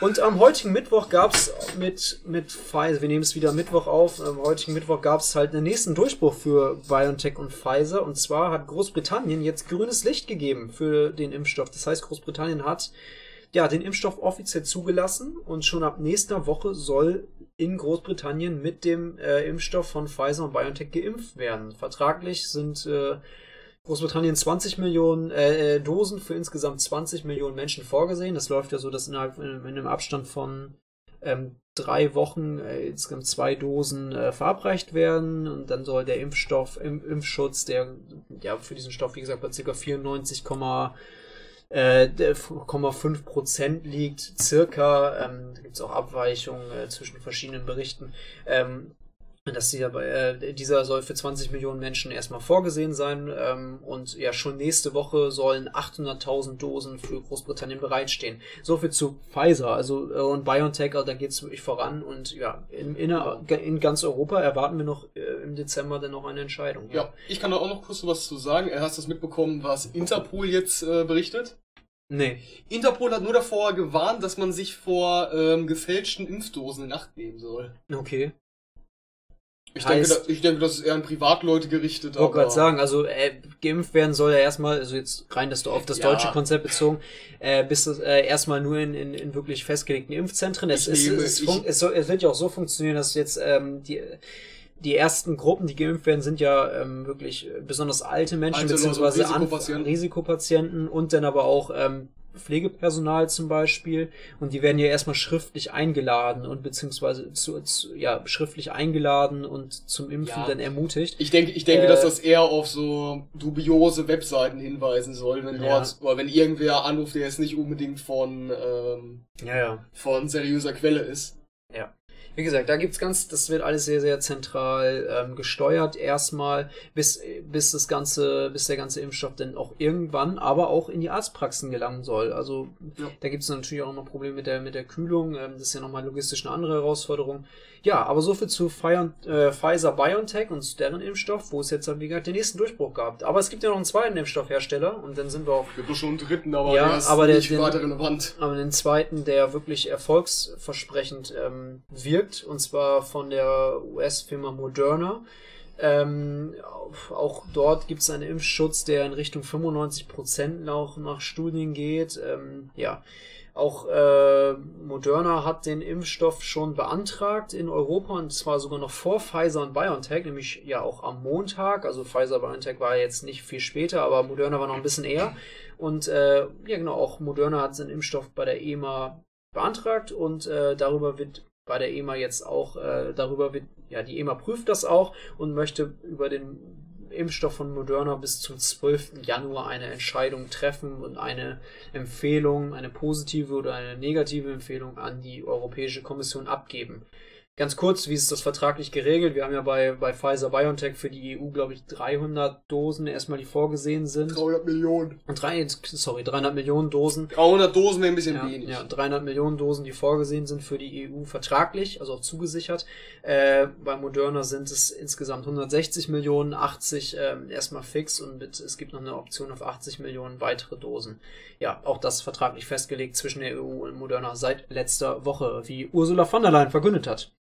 Und am heutigen Mittwoch gab's mit, mit Pfizer, wir nehmen es wieder Mittwoch auf, am heutigen Mittwoch gab's halt einen nächsten Durchbruch für BioNTech und Pfizer. Und zwar hat Großbritannien jetzt grünes Licht gegeben für den Impfstoff. Das heißt, Großbritannien hat ja den Impfstoff offiziell zugelassen und schon ab nächster Woche soll in Großbritannien mit dem äh, Impfstoff von Pfizer und BioNTech geimpft werden. Vertraglich sind äh, Großbritannien 20 Millionen äh, äh, Dosen für insgesamt 20 Millionen Menschen vorgesehen. Das läuft ja so, dass innerhalb in, in einem Abstand von ähm, drei Wochen äh, insgesamt zwei Dosen äh, verabreicht werden und dann soll der Impfstoff, im, Impfschutz, der ja für diesen Stoff, wie gesagt, bei ca. 94, äh, 5 Prozent liegt, circa. Ähm, da gibt es auch Abweichungen äh, zwischen verschiedenen Berichten. Ähm, dass dieser, äh, dieser soll für 20 Millionen Menschen erstmal vorgesehen sein ähm, und ja schon nächste Woche sollen 800.000 Dosen für Großbritannien bereitstehen. So viel zu Pfizer, also äh, und BioNTech, also, da geht es wirklich voran und ja in, in, in, ganz Europa erwarten wir noch äh, im Dezember dann noch eine Entscheidung. Ja. ja. ich kann da auch noch kurz was zu sagen. Hast du das mitbekommen, was Interpol jetzt äh, berichtet? Nee. Interpol hat nur davor gewarnt, dass man sich vor ähm, gefälschten Impfdosen in Acht nehmen soll. Okay. Ich denke, da, ich denke, das ist eher an Privatleute gerichtet. Ich wollte gerade sagen, also äh, geimpft werden soll ja erstmal, also jetzt rein, dass du auf das ja. deutsche Konzept bezogen, äh, bist du äh, erstmal nur in, in, in wirklich festgelegten Impfzentren. Es, es, nehme, es, es, es, soll, es wird ja auch so funktionieren, dass jetzt ähm, die die ersten Gruppen, die geimpft werden, sind ja ähm, wirklich besonders alte Menschen Alte beziehungsweise Risikopatienten. Risikopatienten und dann aber auch ähm, Pflegepersonal zum Beispiel und die werden ja erstmal schriftlich eingeladen und beziehungsweise zu, zu ja schriftlich eingeladen und zum Impfen ja. dann ermutigt. Ich denke, ich denke, äh, dass das eher auf so dubiose Webseiten hinweisen soll, wenn ja. dort oder wenn irgendwer anruft, der jetzt nicht unbedingt von ähm, ja, ja. von seriöser Quelle ist. Wie gesagt, da gibt's ganz, das wird alles sehr, sehr zentral ähm, gesteuert erstmal, bis, bis das ganze, bis der ganze Impfstoff dann auch irgendwann, aber auch in die Arztpraxen gelangen soll. Also ja. da gibt's natürlich auch noch Probleme mit der, mit der Kühlung. Ähm, das ist ja nochmal logistisch eine andere Herausforderung. Ja, aber so viel zu Pfizer, äh, Pfizer BioNTech und deren Impfstoff, wo es jetzt wie gesagt den nächsten Durchbruch gab. Aber es gibt ja noch einen zweiten Impfstoffhersteller und dann sind wir auch. Es gibt schon einen dritten, aber ja, der ist aber nicht den, weiter relevant. Aber den zweiten, der wirklich erfolgsversprechend ähm, wirkt, und zwar von der US-Firma Moderna. Ähm, auch dort gibt es einen Impfschutz, der in Richtung 95% nach, nach Studien geht. Ähm, ja, auch äh, Moderna hat den Impfstoff schon beantragt in Europa und zwar sogar noch vor Pfizer und BioNTech, nämlich ja auch am Montag. Also Pfizer BioNTech war jetzt nicht viel später, aber Moderna war noch ein bisschen eher. Und äh, ja genau, auch Moderna hat seinen Impfstoff bei der EMA beantragt und äh, darüber wird bei der EMA jetzt auch, äh, darüber wird, ja, die EMA prüft das auch und möchte über den Impfstoff von Moderna bis zum 12. Januar eine Entscheidung treffen und eine Empfehlung, eine positive oder eine negative Empfehlung an die Europäische Kommission abgeben. Ganz kurz, wie ist das vertraglich geregelt? Wir haben ja bei, bei Pfizer BioNTech für die EU, glaube ich, 300 Dosen erstmal, die vorgesehen sind. 300 Millionen. Und drei, sorry, 300 Millionen Dosen. 300 Dosen wäre ein bisschen ja, wenig. Ja, 300 Millionen Dosen, die vorgesehen sind für die EU vertraglich, also auch zugesichert. Äh, bei Moderna sind es insgesamt 160 Millionen, 80 äh, erstmal fix und mit, es gibt noch eine Option auf 80 Millionen weitere Dosen. Ja, auch das vertraglich festgelegt zwischen der EU und Moderna seit letzter Woche, wie Ursula von der Leyen verkündet hat.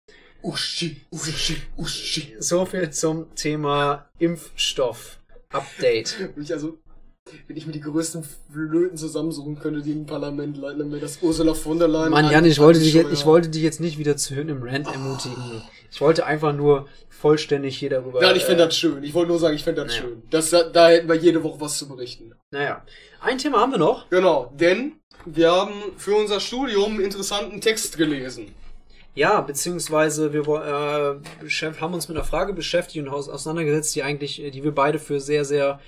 Uschi, Uschi, Uschi. So viel zum Thema Impfstoff. Update. <laughs> Ich also, wenn ich mir die größten Flöten zusammensuchen könnte, die im Parlament leiten, wäre das Ursula von der Leyen. Mann, Jan, ich wollte, dich jetzt, ich wollte dich jetzt nicht wieder zu im Rant ermutigen. Ich wollte einfach nur vollständig hier darüber. Nein, ich finde äh, das schön. Ich wollte nur sagen, ich finde das schön. Das, da hätten wir jede Woche was zu berichten. Naja. Ein Thema haben wir noch. Genau, denn wir haben für unser Studium einen interessanten Text gelesen. Ja, beziehungsweise wir äh, haben uns mit einer Frage beschäftigt und auseinandergesetzt, die eigentlich, die wir beide für sehr, sehr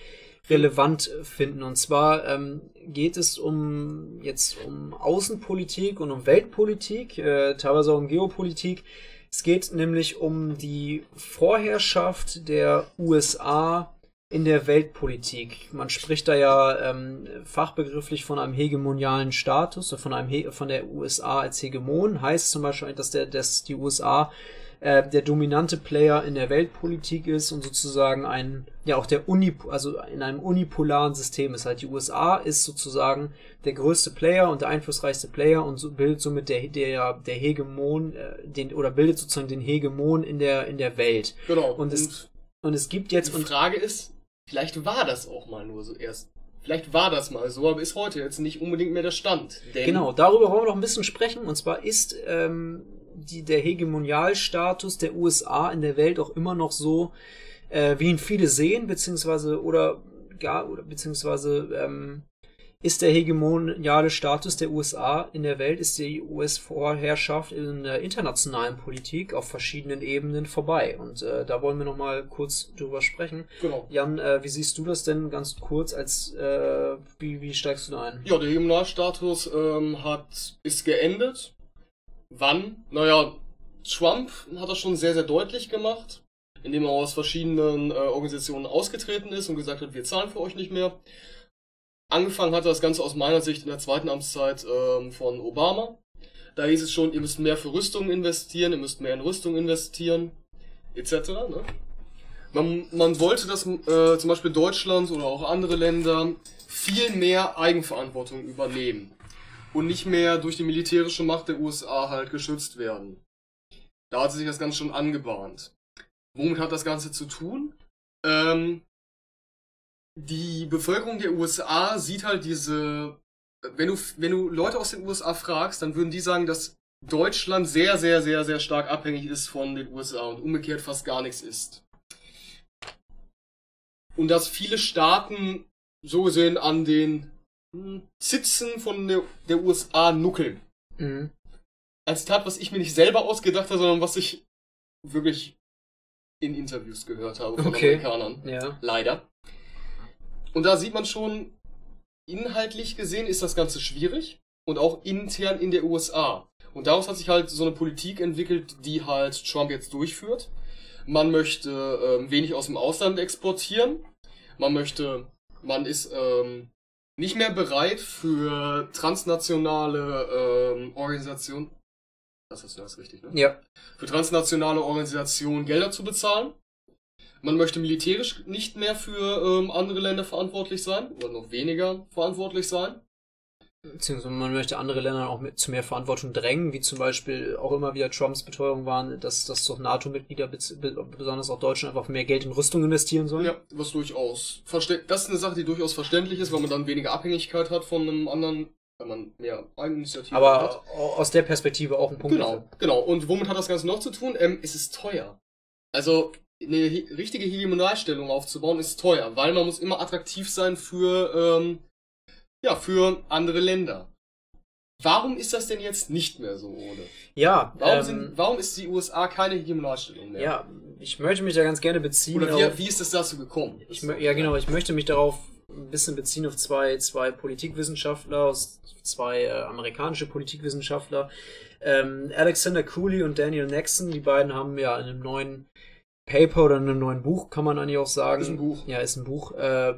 relevant finden. Und zwar ähm, geht es um jetzt um Außenpolitik und um Weltpolitik, äh, teilweise auch um Geopolitik. Es geht nämlich um die Vorherrschaft der USA in der Weltpolitik. Man spricht da ja ähm, fachbegrifflich von einem hegemonialen Status, von einem He von der USA als Hegemon. Heißt zum Beispiel, dass der, dass die USA äh, der dominante Player in der Weltpolitik ist und sozusagen ein, ja auch der Uni, also in einem unipolaren System ist. Halt die USA ist sozusagen der größte Player und der einflussreichste Player und so bildet somit der, der, der Hegemon, äh, den, oder bildet sozusagen den Hegemon in der, in der Welt. Genau. Und es, und es gibt jetzt. Die Frage ist, vielleicht war das auch mal nur so erst Vielleicht war das mal so, aber ist heute jetzt nicht unbedingt mehr der Stand. genau, darüber wollen wir noch ein bisschen sprechen. Und zwar ist ähm, die, der Hegemonialstatus der USA in der Welt auch immer noch so, äh, wie ihn viele sehen, beziehungsweise oder gar, oder beziehungsweise ähm, ist der hegemoniale Status der USA in der Welt, ist die US-Vorherrschaft in der internationalen Politik auf verschiedenen Ebenen vorbei. Und äh, da wollen wir nochmal kurz drüber sprechen. Genau. Jan, äh, wie siehst du das denn ganz kurz als äh, wie, wie steigst du da ein? Ja, der Hegemonialstatus ähm, hat ist geendet. Wann? Naja, Trump hat das schon sehr, sehr deutlich gemacht, indem er aus verschiedenen äh, Organisationen ausgetreten ist und gesagt hat, wir zahlen für euch nicht mehr. Angefangen hat das Ganze aus meiner Sicht in der zweiten Amtszeit ähm, von Obama. Da hieß es schon, ihr müsst mehr für Rüstung investieren, ihr müsst mehr in Rüstung investieren, etc. Ne? Man, man wollte, dass äh, zum Beispiel Deutschland oder auch andere Länder viel mehr Eigenverantwortung übernehmen und nicht mehr durch die militärische Macht der USA halt geschützt werden. Da hat sich das Ganze schon angebahnt. Womit hat das Ganze zu tun? Ähm, die Bevölkerung der USA sieht halt diese, wenn du, wenn du Leute aus den USA fragst, dann würden die sagen, dass Deutschland sehr, sehr, sehr, sehr stark abhängig ist von den USA und umgekehrt fast gar nichts ist. Und dass viele Staaten so gesehen an den Sitzen von der, der USA nuckeln. Mhm. Als Tat, was ich mir nicht selber ausgedacht habe, sondern was ich wirklich in Interviews gehört habe von okay. Amerikanern. Ja. Leider. Und da sieht man schon, inhaltlich gesehen ist das Ganze schwierig und auch intern in der USA. Und daraus hat sich halt so eine Politik entwickelt, die halt Trump jetzt durchführt. Man möchte ähm, wenig aus dem Ausland exportieren. Man möchte, man ist ähm, nicht mehr bereit für transnationale ähm, Organisationen. Das ist das richtig, ne? Ja. Für transnationale Organisationen Gelder zu bezahlen. Man möchte militärisch nicht mehr für ähm, andere Länder verantwortlich sein oder noch weniger verantwortlich sein. Beziehungsweise man möchte andere Länder auch mit, zu mehr Verantwortung drängen, wie zum Beispiel auch immer wieder Trumps Beteuerung waren, dass, dass doch NATO-Mitglieder, besonders auch Deutschland, einfach mehr Geld in Rüstung investieren sollen. Ja, was durchaus. Das ist eine Sache, die durchaus verständlich ist, weil man dann weniger Abhängigkeit hat von einem anderen, wenn man mehr Eigeninitiative Aber hat. Aber aus der Perspektive auch ein Punkt. Genau, dafür. genau. Und womit hat das Ganze noch zu tun? Ähm, es ist teuer. Also, eine richtige Hegemonalstellung aufzubauen ist teuer, weil man muss immer attraktiv sein für ähm, ja, für andere Länder. Warum ist das denn jetzt nicht mehr so, Ole? Ja. Warum, ähm, sind, warum ist die USA keine Hegemonalstellung mehr? Ja, ich möchte mich da ganz gerne beziehen. Oder wie, auf, wie ist es dazu gekommen? Ich, ja, genau, ich möchte mich darauf ein bisschen beziehen auf zwei, zwei Politikwissenschaftler, zwei äh, amerikanische Politikwissenschaftler. Ähm, Alexander Cooley und Daniel Nexon, die beiden haben ja in einem neuen Paper oder in einem neuen Buch, kann man eigentlich auch sagen. Ist ein Buch. Ja, ist ein Buch. Äh,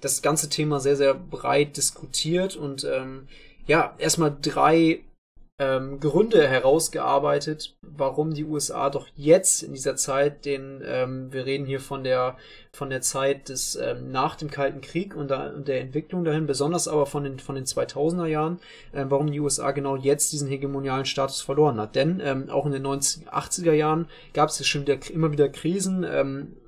das ganze Thema sehr, sehr breit diskutiert und ähm, ja, erstmal drei ähm, Gründe herausgearbeitet, warum die USA doch jetzt in dieser Zeit den, ähm, wir reden hier von der von der Zeit des ähm, nach dem Kalten Krieg und, da, und, der Entwicklung dahin, besonders aber von den von den 2000er Jahren, äh, warum die USA genau jetzt diesen hegemonialen Status verloren hat. Denn ähm, auch in den 1980er Jahren gab es schon wieder, immer wieder Krisen.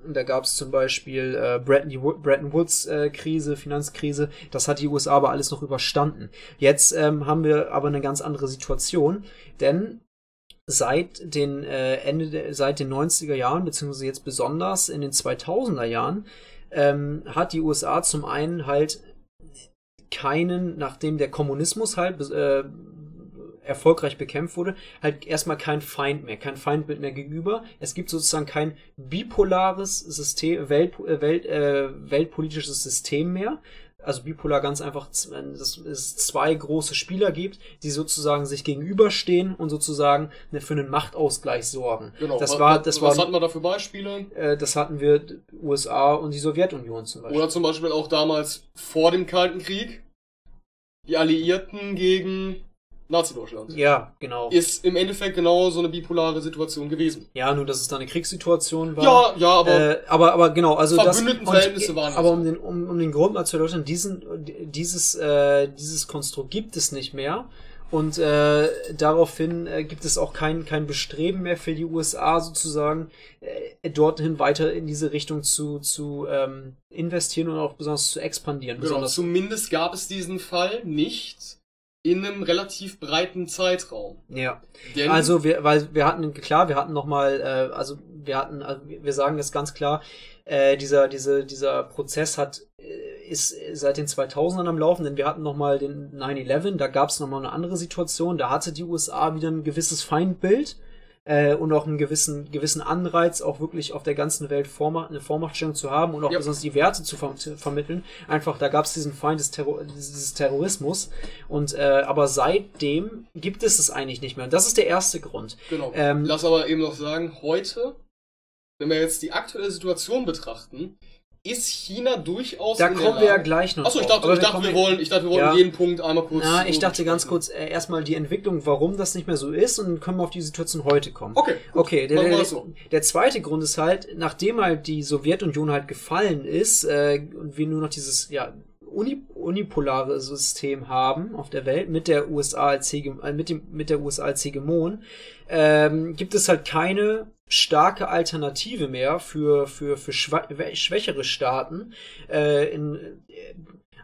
Da gab es zum Beispiel äh, Bretton, Woods äh, Krise, Finanzkrise. Das hat die USA aber alles noch überstanden. Jetzt ähm, haben wir aber eine ganz andere Situation, denn seit den äh, Ende der, seit den 90er Jahren, beziehungsweise jetzt besonders in den 2000er Jahren, ähm, hat die USA zum einen halt keinen, nachdem der Kommunismus halt äh, erfolgreich bekämpft wurde, halt erstmal kein Feind mehr, kein Feindbild mehr gegenüber. Es gibt sozusagen kein bipolares System, Welt, äh, Welt, äh, weltpolitisches System mehr, also bipolar ganz einfach, dass es zwei große Spieler gibt, die sozusagen sich gegenüberstehen und sozusagen ne, für einen Machtausgleich sorgen. Genau. Das war, das was war, hatten wir da für Beispiele? Äh, das hatten wir USA und die Sowjetunion zum Beispiel. Oder zum Beispiel auch damals vor dem Kalten Krieg. Die Alliierten gegen Nazi-Deutschland. Ja, genau. Ist im Endeffekt genau so eine bipolare Situation gewesen. Ja, nur dass es da eine Kriegssituation war. Ja, ja, aber. Äh, aber, aber genau, also das. Verhältnisse waren Aber um den, um, um den Grund mal zu erläutern, diesen, dieses, äh, dieses Konstrukt gibt es nicht mehr. Und äh, daraufhin äh, gibt es auch kein, kein Bestreben mehr für die USA sozusagen, äh, dorthin weiter in diese Richtung zu, zu ähm, investieren und auch besonders zu expandieren. Genau, besonders zumindest gab es diesen Fall nicht in einem relativ breiten Zeitraum. Ja. Denn also wir, weil wir hatten klar, wir hatten noch mal, äh, also wir hatten, also wir sagen es ganz klar, äh, dieser diese dieser Prozess hat äh, ist seit den 2000ern am Laufen, denn wir hatten noch mal den 9/11, da gab es noch mal eine andere Situation, da hatte die USA wieder ein gewisses Feindbild äh, und auch einen gewissen, gewissen Anreiz, auch wirklich auf der ganzen Welt Vormacht, eine Vormachtstellung zu haben und auch ja. besonders die Werte zu ver vermitteln. Einfach, da gab es diesen Feind des, Terror dieses Terrorismus. Und äh, aber seitdem gibt es es eigentlich nicht mehr. Und das ist der erste Grund. Genau. Ähm, Lass aber eben noch sagen, heute, wenn wir jetzt die aktuelle Situation betrachten, ist China durchaus. Da kommen wir ja gleich noch. Achso, ich dachte, ich dachte, wir wollen, ich dachte, wir wollen ja. jeden Punkt einmal kurz. Na, ich dachte ganz kurz äh, erstmal die Entwicklung, warum das nicht mehr so ist, und dann können wir auf die Situation heute kommen. Okay. Gut. Okay, der, der, so. der, zweite Grund ist halt, nachdem halt die Sowjetunion halt gefallen ist äh, und wir nur noch dieses ja uni unipolare System haben auf der Welt mit der USA als Hege äh, mit dem mit der USA als Hegemon, ähm, gibt es halt keine starke Alternative mehr für, für, für schwächere Staaten äh, in, äh,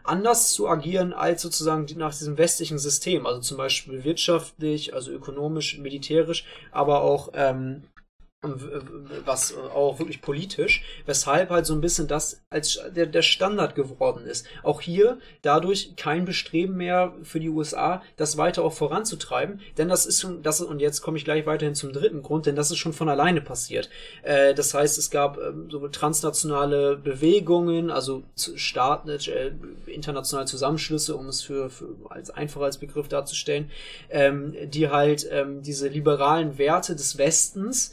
anders zu agieren als sozusagen nach diesem westlichen System, also zum Beispiel wirtschaftlich, also ökonomisch, militärisch, aber auch ähm, was auch wirklich politisch, weshalb halt so ein bisschen das als der, der Standard geworden ist. Auch hier dadurch kein Bestreben mehr für die USA, das weiter auch voranzutreiben, denn das ist schon, das und jetzt komme ich gleich weiterhin zum dritten Grund, denn das ist schon von alleine passiert. Äh, das heißt, es gab ähm, so transnationale Bewegungen, also Staaten, äh, internationale Zusammenschlüsse, um es für, für als einfacher als Begriff darzustellen, ähm, die halt ähm, diese liberalen Werte des Westens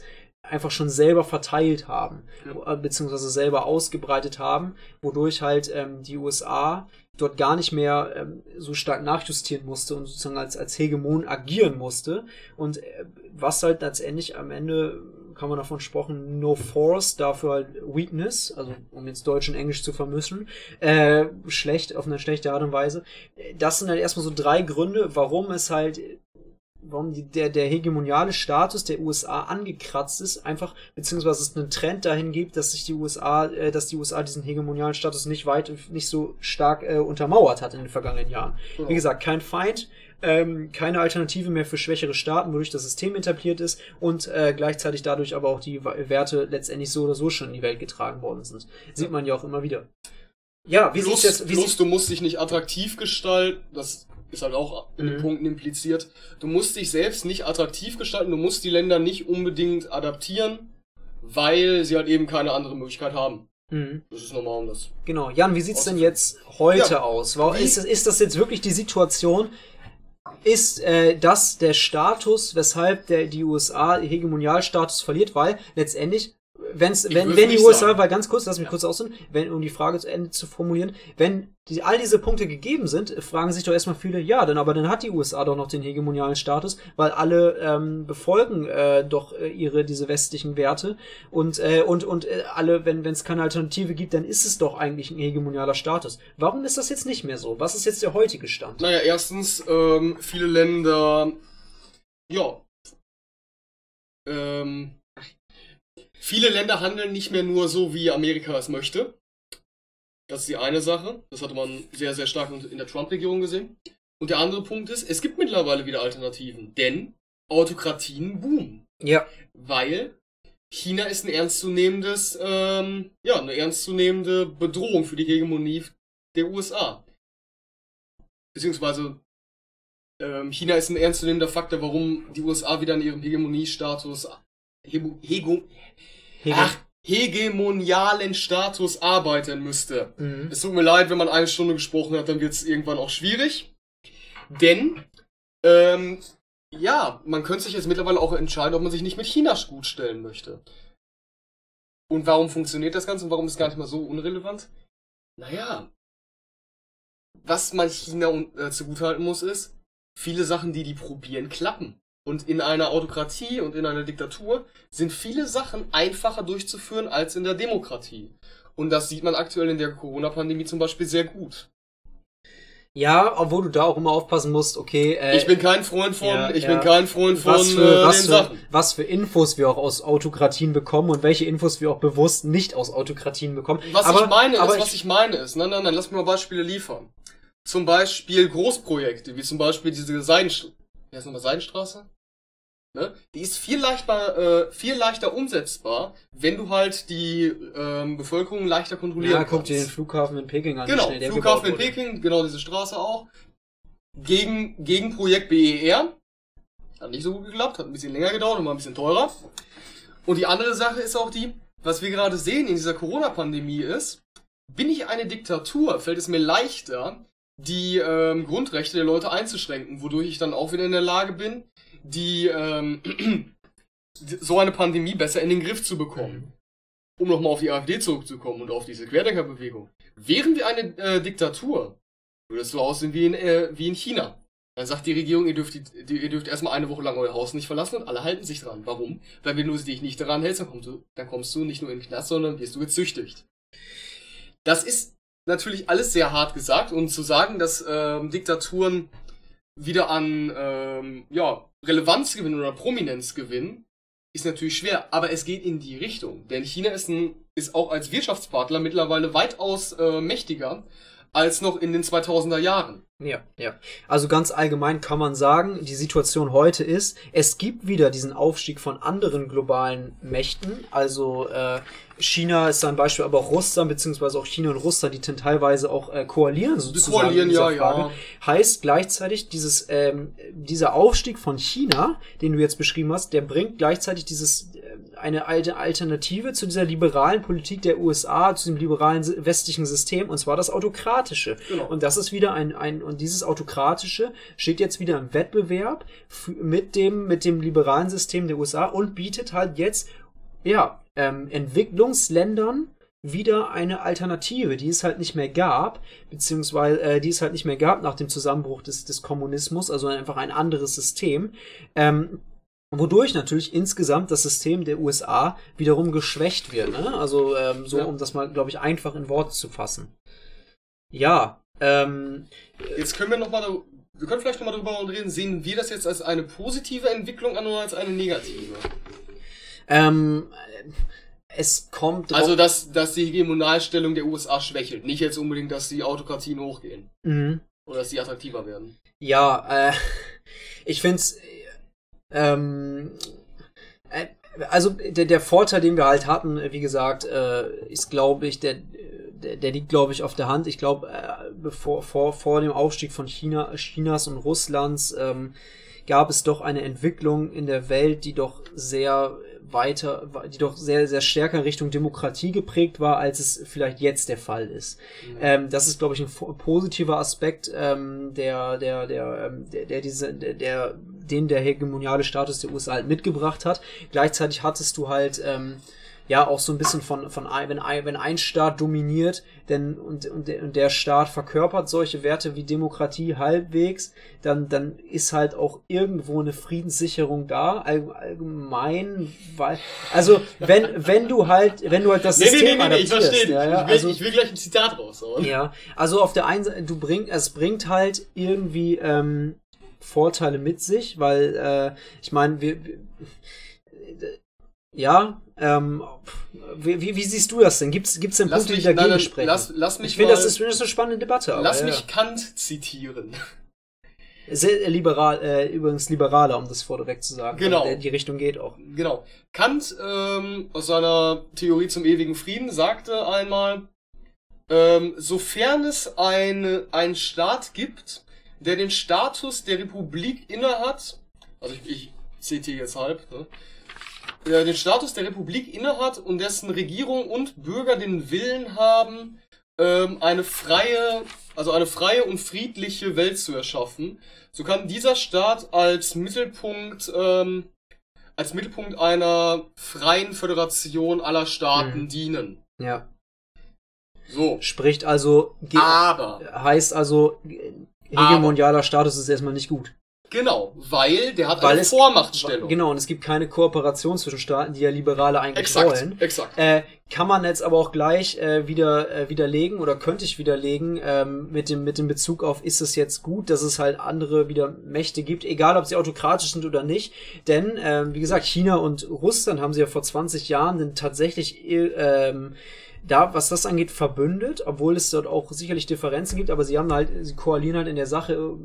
einfach schon selber verteilt haben, ja. Äh, beziehungsweise selber ausgebreitet haben, wodurch halt ähm, die USA dort gar nicht mehr ähm, so stark nachjustieren musste und sozusagen als, als Hegemon agieren musste. Und äh, was halt letztendlich am Ende kann man davon sprechen, no force, dafür halt weakness, also um jetzt Deutsch und Englisch zu vermischen, äh, schlecht, auf eine schlechte Art und Weise. Das sind halt erstmal so drei Gründe, warum es halt warum die, der, der hegemoniale Status der USA angekratzt ist, einfach, beziehungsweise es einen Trend dahin gibt, dass sich die USA, äh, dass die USA diesen hegemonialen Status nicht weit, nicht so stark äh, untermauert hat in den vergangenen Jahren. Genau. Wie gesagt, kein Feind, ähm, keine Alternative mehr für schwächere Staaten, wodurch das System etabliert ist und äh, gleichzeitig dadurch aber auch die Werte letztendlich so oder so schon in die Welt getragen worden sind. Sieht man ja auch immer wieder. Ja, wie plus, das? Wie plus, du musst dich nicht attraktiv gestalten. Das ist halt auch in den mhm. Punkten impliziert. Du musst dich selbst nicht attraktiv gestalten, du musst die Länder nicht unbedingt adaptieren, weil sie halt eben keine andere Möglichkeit haben. Mhm. Das ist normal um das. Genau. Jan, wie sieht's denn jetzt heute ja. aus? Ist, ist das jetzt wirklich die Situation, ist äh, das der Status, weshalb der, die USA Hegemonialstatus verliert, weil letztendlich wenn's, wenn, wenn die USA, sagen. weil ganz kurz, lass mich ja. kurz aussehen, wenn, um die Frage zu Ende zu formulieren, wenn die, all diese Punkte gegeben sind, fragen sich doch erstmal viele, ja, denn aber dann hat die USA doch noch den hegemonialen Status, weil alle ähm, befolgen äh, doch äh, ihre diese westlichen Werte und äh, und und äh, alle, wenn wenn es keine Alternative gibt, dann ist es doch eigentlich ein hegemonialer Status. Warum ist das jetzt nicht mehr so? Was ist jetzt der heutige Stand? Naja, erstens ähm, viele Länder, ja, ähm, Viele Länder handeln nicht mehr nur so, wie Amerika es möchte. Das ist die eine Sache. Das hatte man sehr, sehr stark in der Trump-Regierung gesehen. Und der andere Punkt ist, es gibt mittlerweile wieder Alternativen. Denn Autokratien boomen. Ja. Weil China ist ein ernstzunehmendes, ähm, ja, eine ernstzunehmende Bedrohung für die Hegemonie der USA. Beziehungsweise ähm, China ist ein ernstzunehmender Faktor, warum die USA wieder an ihrem Hegemoniestatus, Hego, Hego, ach, hegemonialen Status arbeiten müsste. Mhm. Es tut mir leid, wenn man eine Stunde gesprochen hat, dann wird es irgendwann auch schwierig. Denn, ähm, ja, man könnte sich jetzt mittlerweile auch entscheiden, ob man sich nicht mit China gut stellen möchte. Und warum funktioniert das Ganze und warum ist es gar nicht mal so unrelevant? Naja, was man China äh, zugutehalten muss, ist, viele Sachen, die die probieren, klappen. Und in einer Autokratie und in einer Diktatur sind viele Sachen einfacher durchzuführen als in der Demokratie. Und das sieht man aktuell in der Corona-Pandemie zum Beispiel sehr gut. Ja, obwohl du da auch immer aufpassen musst, okay. Äh, ich bin kein Freund von, ja, ich ja. bin kein Freund von was für, äh, was, für, was für Infos wir auch aus Autokratien bekommen und welche Infos wir auch bewusst nicht aus Autokratien bekommen. Was aber, ich meine ist, was ich meine ist, nein, nein, nein, lass mir mal Beispiele liefern zum Beispiel Großprojekte, wie zum Beispiel diese Seidenstraße. Wie heißt nochmal Seidenstraße? Ne? Die ist viel leichter, äh, viel leichter umsetzbar, wenn du halt die ähm, Bevölkerung leichter kontrollieren ja, kannst. Ja, guck dir den Flughafen in Peking an. Genau, Flughafen in Peking, genau diese Straße auch. Gegen, gegen Projekt BER. Hat nicht so gut geklappt, hat ein bisschen länger gedauert und war ein bisschen teurer. Und die andere Sache ist auch die, was wir gerade sehen in dieser Corona-Pandemie ist, bin ich eine Diktatur, fällt es mir leichter, die ähm, Grundrechte der Leute einzuschränken, wodurch ich dann auch wieder in der Lage bin, die ähm, <clears throat> so eine Pandemie besser in den Griff zu bekommen. Um nochmal auf die AfD zurückzukommen und auf diese Querdenkerbewegung. Wären wir eine äh, Diktatur, würde es so aussehen wie in, äh, wie in China. Dann sagt die Regierung, ihr dürft, die, ihr dürft erstmal eine Woche lang euer Haus nicht verlassen und alle halten sich dran. Warum? Weil wenn du dich nicht daran hältst, dann kommst du, dann kommst du nicht nur in den Knast, sondern wirst du gezüchtigt. Das ist natürlich alles sehr hart gesagt und zu sagen, dass ähm, Diktaturen wieder an ähm, ja, Relevanz gewinnen oder Prominenz gewinnen, ist natürlich schwer, aber es geht in die Richtung. Denn China ist, ein, ist auch als Wirtschaftspartner mittlerweile weitaus äh, mächtiger als noch in den 2000er Jahren. Ja, ja. Also ganz allgemein kann man sagen, die Situation heute ist, es gibt wieder diesen Aufstieg von anderen globalen Mächten. Also äh, China ist ein Beispiel, aber auch Russland, beziehungsweise auch China und Russland, die teilweise auch äh, koalieren sozusagen. Koalieren, ja, Frage. ja. Heißt gleichzeitig, dieses, ähm, dieser Aufstieg von China, den du jetzt beschrieben hast, der bringt gleichzeitig dieses, eine alte Alternative zu dieser liberalen Politik der USA, zu dem liberalen westlichen System, und zwar das autokratische. Genau. Und das ist wieder ein, ein und dieses autokratische steht jetzt wieder im Wettbewerb mit dem, mit dem liberalen System der USA und bietet halt jetzt, ja, ähm, Entwicklungsländern wieder eine Alternative, die es halt nicht mehr gab, beziehungsweise äh, die es halt nicht mehr gab nach dem Zusammenbruch des, des Kommunismus, also einfach ein anderes System, ähm, wodurch natürlich insgesamt das System der USA wiederum geschwächt wird. Ne? Also ähm, so, ja. um das mal, glaube ich, einfach in Worte zu fassen. Ja, ähm, jetzt können wir noch mal, wir können vielleicht noch mal darüber reden, sehen wir das jetzt als eine positive Entwicklung an oder als eine negative? Ähm, es kommt. Also, dass, dass die Hegemonalstellung der USA schwächelt. Nicht jetzt unbedingt, dass die Autokratien hochgehen. Mhm. Oder dass sie attraktiver werden. Ja, äh, <laughs> ich find's, ähm, äh, also der, der Vorteil, den wir halt hatten, wie gesagt, äh, ist, glaube ich, der, der, der liegt, glaube ich, auf der Hand. Ich glaube, äh, bevor vor, vor dem Aufstieg von China, Chinas und Russlands ähm, gab es doch eine Entwicklung in der Welt, die doch sehr weiter, die doch sehr, sehr stärker Richtung Demokratie geprägt war, als es vielleicht jetzt der Fall ist. Mhm. Ähm, das ist, glaube ich, ein positiver Aspekt, ähm, der, der, der, ähm, der, der, diese, der, der, den der hegemoniale Status der USA halt mitgebracht hat. Gleichzeitig hattest du halt, ähm, ja auch so ein bisschen von, von wenn, ein, wenn ein Staat dominiert denn, und, und, der, und der Staat verkörpert solche Werte wie Demokratie halbwegs, dann, dann ist halt auch irgendwo eine Friedenssicherung da, allgemein, weil, also wenn, wenn du halt, wenn du halt das nee, System nee, nee, nee, ich verstehe ja, ja, ich, will, also, ich will gleich ein Zitat raushauen. Ja, also auf der einen Seite, du bringst, es bringt halt irgendwie ähm, Vorteile mit sich, weil äh, ich meine, wir, wir ja, ähm, wie, wie, wie, siehst du das denn? Gibt es denn Punkte, die dagegen nein, sprechen? Lass, lass mich ich finde, das ist, eine spannende Debatte. Aber, lass mich Kant zitieren. Sehr liberal, äh, übrigens liberaler, um das vorweg zu sagen. Genau. Der, die Richtung geht auch. Genau. Kant ähm, aus seiner Theorie zum ewigen Frieden sagte einmal, ähm, sofern es eine, einen Staat gibt, der den Status der Republik innehat, also ich, ich zitiere jetzt halb, ne? der den Status der Republik innehat und dessen Regierung und Bürger den Willen haben, ähm, eine freie, also eine freie und friedliche Welt zu erschaffen, so kann dieser Staat als Mittelpunkt ähm, als Mittelpunkt einer freien Föderation aller Staaten mhm. dienen. Ja. So. Spricht also. Aber. Heißt also, hegemonialer Status ist erstmal nicht gut. Genau, weil der hat weil eine es, Vormachtstellung. Genau, und es gibt keine Kooperation zwischen Staaten, die ja Liberale eigentlich exakt, wollen. Exakt. Äh, kann man jetzt aber auch gleich äh, wieder äh, widerlegen oder könnte ich widerlegen ähm, mit dem mit dem Bezug auf ist es jetzt gut, dass es halt andere wieder Mächte gibt, egal ob sie autokratisch sind oder nicht. Denn äh, wie gesagt, China und Russland haben sie ja vor 20 Jahren denn tatsächlich ähm, da, was das angeht, verbündet, obwohl es dort auch sicherlich Differenzen gibt, aber sie haben halt, sie koalieren halt in der Sache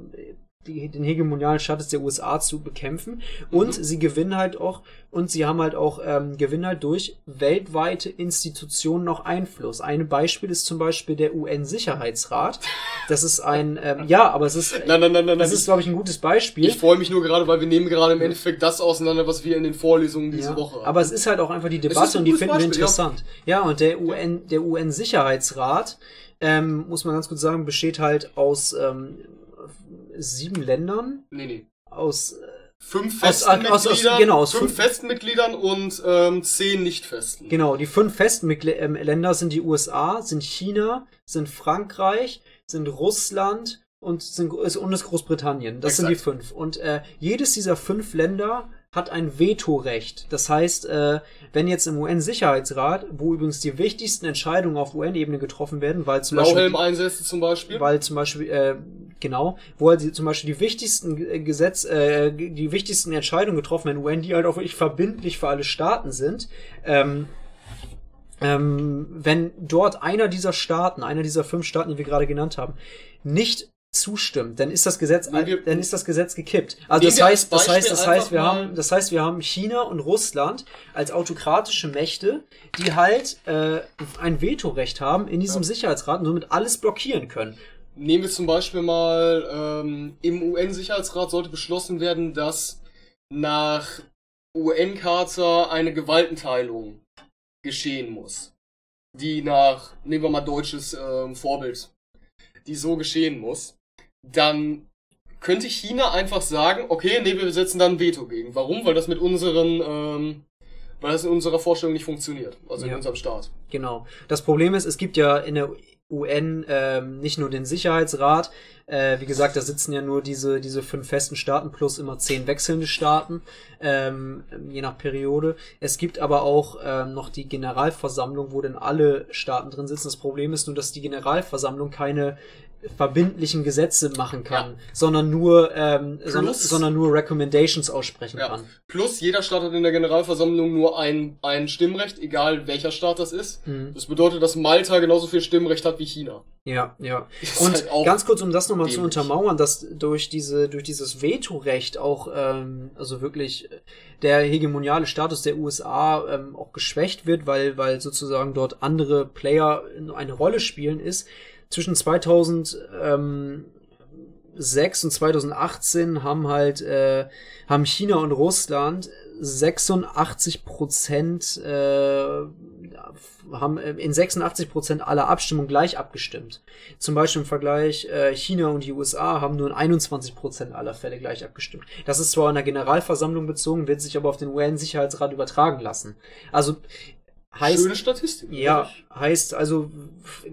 die, den hegemonialen Status der USA zu bekämpfen. Und mhm. sie gewinnen halt auch, und sie haben halt auch, ähm, gewinnen halt durch weltweite Institutionen noch Einfluss. Ein Beispiel ist zum Beispiel der UN-Sicherheitsrat. Das ist ein, ähm, ja, aber es ist, <laughs> nein, nein, nein, nein, das ist, glaube ich, ein gutes Beispiel. Ich freue mich nur gerade, weil wir nehmen gerade im Endeffekt das auseinander, was wir in den Vorlesungen diese ja, Woche haben. Aber es ist halt auch einfach die Debatte und die finden Beispiel, wir interessant. Ja. ja, und der UN, der UN-Sicherheitsrat, ähm, muss man ganz kurz sagen, besteht halt aus, ähm, sieben Ländern. Nee, nee. Aus äh, fünf festen aus, Mitgliedern, aus, aus, genau, aus fünf, fünf festen Mitgliedern und ähm, zehn nicht festen. Genau, die fünf festen Mitgl ähm, Länder sind die USA, sind China, sind Frankreich, sind Russland und, sind, und ist Großbritannien. Das Exakt. sind die fünf. Und äh, jedes dieser fünf Länder hat ein Vetorecht. Das heißt, äh, wenn jetzt im UN-Sicherheitsrat, wo übrigens die wichtigsten Entscheidungen auf UN-Ebene getroffen werden, weil zum Beispiel Einsätze zum Beispiel, weil zum Beispiel äh, genau, wo halt zum Beispiel die wichtigsten Gesetz, äh, die wichtigsten Entscheidungen getroffen werden, UN, die halt auch wirklich verbindlich für alle Staaten sind. Ähm, ähm, wenn dort einer dieser Staaten, einer dieser fünf Staaten, die wir gerade genannt haben, nicht zustimmt, dann ist das Gesetz, wir, dann ist das Gesetz gekippt. Also das heißt, das heißt, das heißt, wir haben, das heißt, wir haben China und Russland als autokratische Mächte, die halt äh, ein Vetorecht haben in diesem ja. Sicherheitsrat und somit alles blockieren können. Nehmen wir zum Beispiel mal ähm, im UN-Sicherheitsrat sollte beschlossen werden, dass nach UN-Charta eine Gewaltenteilung geschehen muss, die nach, nehmen wir mal deutsches ähm, Vorbild, die so geschehen muss dann könnte China einfach sagen, okay, nee, wir setzen dann ein Veto gegen. Warum? Weil das mit unseren, ähm, weil das in unserer Vorstellung nicht funktioniert, also ja. in unserem Staat. Genau. Das Problem ist, es gibt ja in der UN ähm, nicht nur den Sicherheitsrat, äh, wie gesagt, da sitzen ja nur diese, diese fünf festen Staaten plus immer zehn wechselnde Staaten, ähm, je nach Periode. Es gibt aber auch ähm, noch die Generalversammlung, wo dann alle Staaten drin sitzen. Das Problem ist nur, dass die Generalversammlung keine verbindlichen Gesetze machen kann, ja. sondern nur ähm, sondern, sondern nur Recommendations aussprechen ja. kann. Plus jeder Staat hat in der Generalversammlung nur ein, ein Stimmrecht, egal welcher Staat das ist. Mhm. Das bedeutet, dass Malta genauso viel Stimmrecht hat wie China. Ja, ja. <laughs> Und halt ganz kurz, um das nochmal zu untermauern, dass durch diese durch dieses Vetorecht auch ähm, also wirklich der hegemoniale Status der USA ähm, auch geschwächt wird, weil weil sozusagen dort andere Player eine Rolle spielen ist zwischen 2006 und 2018 haben halt äh, haben China und Russland 86 Prozent äh, haben in 86 Prozent aller Abstimmungen gleich abgestimmt. Zum Beispiel im Vergleich äh, China und die USA haben nur in 21 Prozent aller Fälle gleich abgestimmt. Das ist zwar in der Generalversammlung bezogen, wird sich aber auf den UN-Sicherheitsrat übertragen lassen. Also Heißt, Schöne Statistik. Ja, heißt also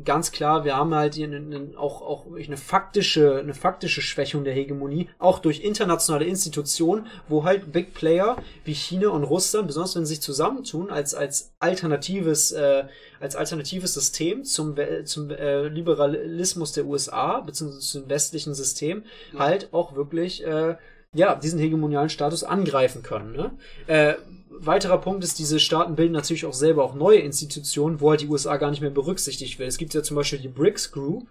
ganz klar, wir haben halt hier eine, auch, auch eine faktische, eine faktische Schwächung der Hegemonie, auch durch internationale Institutionen, wo halt Big Player wie China und Russland, besonders wenn sie sich zusammentun, als, als alternatives, äh, als alternatives System zum, zum äh, Liberalismus der USA, beziehungsweise zum westlichen System, ja. halt auch wirklich, äh, ja, diesen hegemonialen Status angreifen können. Ne? Äh, weiterer Punkt ist, diese Staaten bilden natürlich auch selber auch neue Institutionen, wo halt die USA gar nicht mehr berücksichtigt wird. Es gibt ja zum Beispiel die BRICS Group.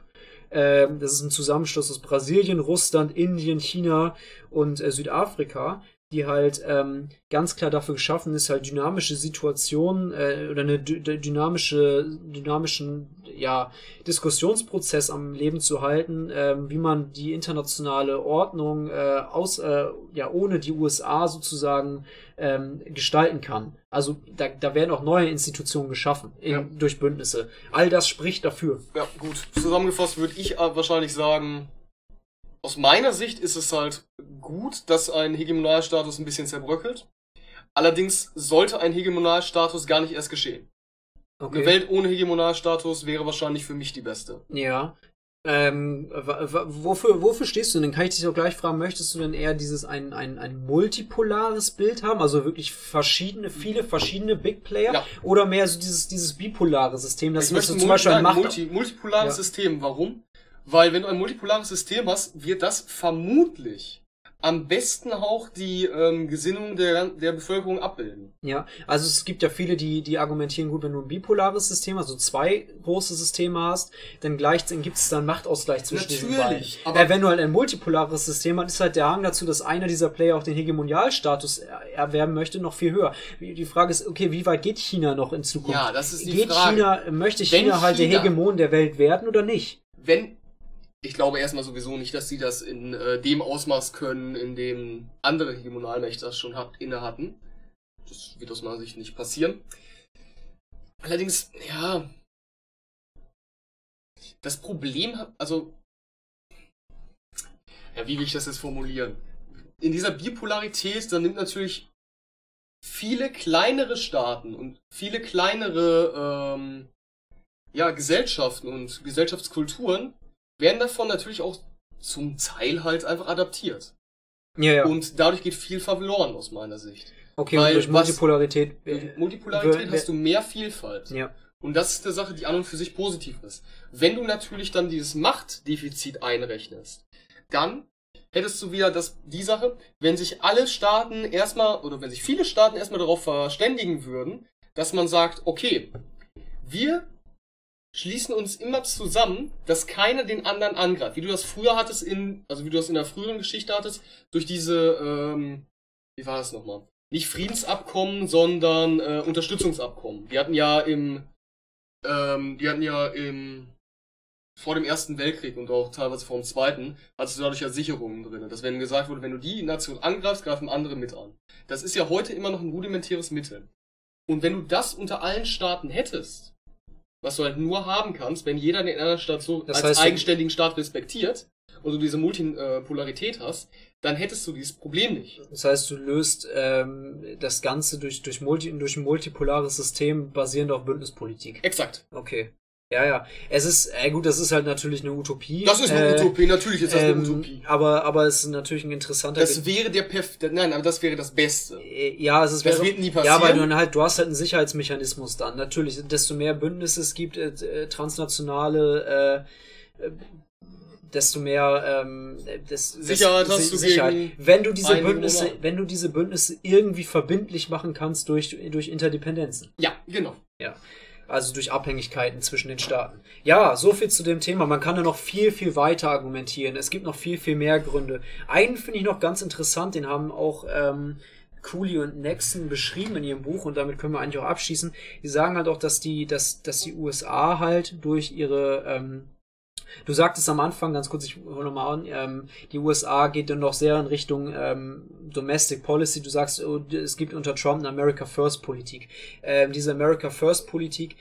Äh, das ist ein Zusammenschluss aus Brasilien, Russland, Indien, China und äh, Südafrika, die halt ähm, ganz klar dafür geschaffen ist, halt dynamische Situationen äh, oder eine dynamische, dynamischen ja, Diskussionsprozess am Leben zu halten, ähm, wie man die internationale Ordnung äh, aus, äh, ja, ohne die USA sozusagen ähm, gestalten kann. Also da, da werden auch neue Institutionen geschaffen in, ja. durch Bündnisse. All das spricht dafür. Ja, gut. Zusammengefasst würde ich wahrscheinlich sagen, aus meiner Sicht ist es halt gut, dass ein Hegemonialstatus ein bisschen zerbröckelt. Allerdings sollte ein Hegemonialstatus gar nicht erst geschehen. Okay. Eine Welt ohne Hegemonialstatus wäre wahrscheinlich für mich die beste. Ja. Ähm, wofür, wofür stehst du denn? Kann ich dich auch gleich fragen, möchtest du denn eher dieses ein, ein, ein multipolares Bild haben, also wirklich verschiedene, viele verschiedene Big Player? Ja. Oder mehr so dieses, dieses bipolare System, dass ich möchte zum Beispiel ein Multi, multipolares ja. System. Warum? Weil wenn du ein multipolares System hast, wird das vermutlich am besten auch die ähm, Gesinnung der, der Bevölkerung abbilden. Ja, also es gibt ja viele, die, die argumentieren, gut, wenn du ein bipolares System, also zwei große Systeme hast, dann dann gibt es dann Machtausgleich zwischen Natürlich, diesen beiden. Aber äh, wenn du halt ein multipolares System hast, ist halt der Hang dazu, dass einer dieser Player auch den Hegemonialstatus erwerben möchte, noch viel höher. Die Frage ist, okay, wie weit geht China noch in Zukunft? Ja, das ist die geht Frage. China, möchte China, China halt der Hegemon der Welt werden oder nicht? Wenn ich glaube erstmal sowieso nicht, dass sie das in äh, dem Ausmaß können, in dem andere Hegemonalmächte das schon hat, inne hatten. Das wird aus meiner Sicht nicht passieren. Allerdings, ja. Das Problem also. Ja, wie will ich das jetzt formulieren? In dieser Bipolarität, da nimmt natürlich viele kleinere Staaten und viele kleinere ähm, ja, Gesellschaften und Gesellschaftskulturen werden davon natürlich auch zum Teil halt einfach adaptiert. Ja, ja. Und dadurch geht viel verloren aus meiner Sicht. Okay, Weil durch Multipolarität. Was, Multipolarität hast du mehr Vielfalt. Ja. Und das ist eine Sache, die an und für sich positiv ist. Wenn du natürlich dann dieses Machtdefizit einrechnest, dann hättest du wieder das, die Sache, wenn sich alle Staaten erstmal, oder wenn sich viele Staaten erstmal darauf verständigen würden, dass man sagt, okay, wir schließen uns immer zusammen, dass keiner den anderen angreift. Wie du das früher hattest in, also wie du das in der früheren Geschichte hattest, durch diese, ähm, wie war das nochmal? Nicht Friedensabkommen, sondern äh, Unterstützungsabkommen. Die hatten ja im, ähm, die hatten ja im, vor dem Ersten Weltkrieg und auch teilweise vor dem Zweiten, hattest du dadurch ja Sicherungen drin. Dass wenn gesagt wurde, wenn du die Nation angreifst, greifen andere mit an. Das ist ja heute immer noch ein rudimentäres Mittel. Und wenn du das unter allen Staaten hättest, was du halt nur haben kannst, wenn jeder den anderen Staat so das als eigenständigen Staat respektiert und du diese Multipolarität hast, dann hättest du dieses Problem nicht. Das heißt, du löst ähm, das Ganze durch, durch, Multi, durch ein multipolares System basierend auf Bündnispolitik. Exakt. Okay. Ja, ja. Es ist, äh, gut, das ist halt natürlich eine Utopie. Das ist eine äh, Utopie, natürlich ist das ähm, eine Utopie. Aber, aber es ist natürlich ein interessanter. Das wäre der Perf nein, aber das wäre das Beste. Äh, ja, es ist das wird nie passieren. Ja, weil du halt, du hast halt einen Sicherheitsmechanismus dann. Natürlich, desto mehr Bündnisse es gibt, äh, äh transnationale, äh, desto mehr ähm, des, Sicherheit hast du Sicherheit. Gegen wenn du diese Bündnisse, wenn du diese Bündnisse irgendwie verbindlich machen kannst durch durch Interdependenzen. Ja, genau. Ja also durch Abhängigkeiten zwischen den Staaten. Ja, so viel zu dem Thema. Man kann da noch viel, viel weiter argumentieren. Es gibt noch viel, viel mehr Gründe. Einen finde ich noch ganz interessant, den haben auch ähm, Cooley und Nexon beschrieben in ihrem Buch und damit können wir eigentlich auch abschließen. Die sagen halt auch, dass die, dass, dass die USA halt durch ihre ähm, Du sagtest am Anfang, ganz kurz, ich hole nochmal an, ähm, die USA geht dann noch sehr in Richtung ähm, Domestic Policy. Du sagst, oh, es gibt unter Trump eine America First Politik. Ähm, diese America First Politik,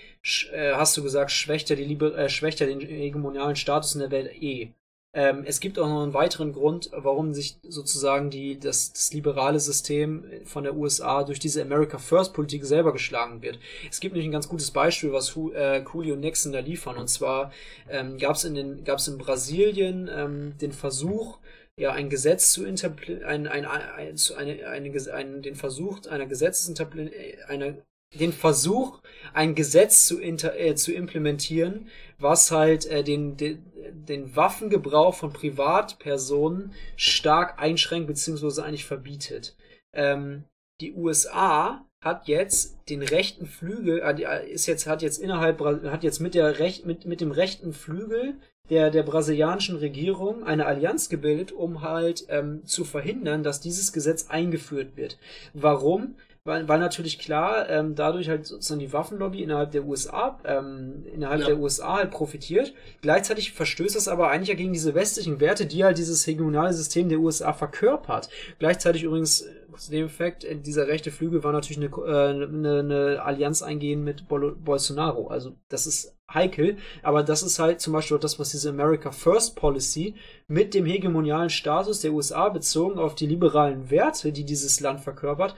äh, hast du gesagt, schwächt ja, die Liber äh, schwächt ja den hegemonialen Status in der Welt eh. Ähm, es gibt auch noch einen weiteren Grund, warum sich sozusagen die, das, das liberale System von der USA durch diese America First Politik selber geschlagen wird. Es gibt nämlich ein ganz gutes Beispiel, was äh, Cooley und Nixon da liefern. Und zwar ähm, gab es in, den, gab's in Brasilien ähm, den Versuch, ja, ein Gesetz zu interpretieren, ein, ein, ein, eine, eine, ein, den Versuch einer Gesetzesinterpre einer den Versuch, ein Gesetz zu, inter, äh, zu implementieren, was halt äh, den, den, den Waffengebrauch von Privatpersonen stark einschränkt beziehungsweise eigentlich verbietet. Ähm, die USA hat jetzt den rechten Flügel, äh, ist jetzt, hat jetzt innerhalb, hat jetzt mit der Recht, mit, mit dem rechten Flügel der, der brasilianischen Regierung eine Allianz gebildet, um halt ähm, zu verhindern, dass dieses Gesetz eingeführt wird. Warum? Weil, weil natürlich klar, ähm, dadurch halt sozusagen die Waffenlobby innerhalb der USA, ähm, innerhalb ja. der USA halt profitiert. Gleichzeitig verstößt es aber eigentlich ja gegen diese westlichen Werte, die halt dieses hegemonale System der USA verkörpert. Gleichzeitig übrigens zu dem Effekt, äh, dieser rechte Flügel war natürlich eine, äh, eine, eine Allianz eingehen mit Bol Bolsonaro. Also das ist heikel, aber das ist halt zum Beispiel auch das, was diese America First Policy mit dem hegemonialen Status der USA bezogen auf die liberalen Werte, die dieses Land verkörpert,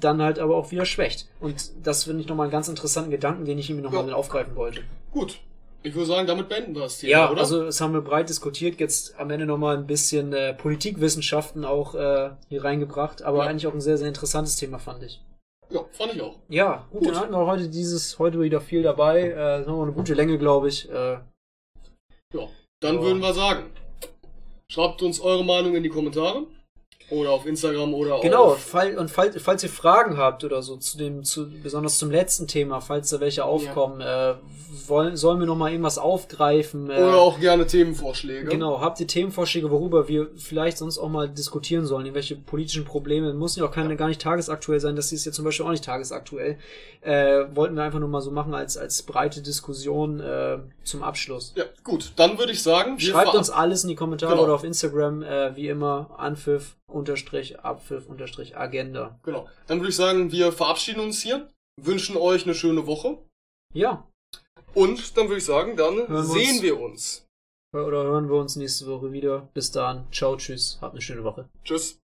dann halt aber auch wieder schwächt. Und das finde ich nochmal einen ganz interessanten Gedanken, den ich irgendwie nochmal ja. aufgreifen wollte. Gut. Ich würde sagen, damit beenden wir das Thema, ja, oder? also das haben wir breit diskutiert, jetzt am Ende nochmal ein bisschen äh, Politikwissenschaften auch äh, hier reingebracht, aber ja. eigentlich auch ein sehr, sehr interessantes Thema, fand ich. Ja, fand ich auch. Ja, gut, gut. dann hatten wir heute dieses, heute wieder viel dabei, äh, noch eine gute Länge, glaube ich. Äh, ja, dann würden wir sagen, schreibt uns eure Meinung in die Kommentare. Oder auf Instagram oder genau, auf. Genau, und falls, falls ihr Fragen habt oder so zu dem, zu, besonders zum letzten Thema, falls da welche aufkommen, ja. äh, wollen, sollen wir nochmal irgendwas aufgreifen. Äh, oder auch gerne Themenvorschläge. Genau, habt ihr Themenvorschläge, worüber wir vielleicht sonst auch mal diskutieren sollen, irgendwelche politischen Probleme, muss ja auch keine, ja. gar nicht tagesaktuell sein, das ist ja zum Beispiel auch nicht tagesaktuell. Äh, wollten wir einfach nur mal so machen als, als breite Diskussion äh, zum Abschluss. Ja, gut, dann würde ich sagen, schreibt uns alles in die Kommentare genau. oder auf Instagram, äh, wie immer, Anpfiff unterstrich Abpfiff unterstrich Agenda. Genau. Dann würde ich sagen, wir verabschieden uns hier, wünschen euch eine schöne Woche. Ja. Und dann würde ich sagen, dann hören sehen wir uns. Oder hören wir uns nächste Woche wieder. Bis dann. Ciao, tschüss. Habt eine schöne Woche. Tschüss.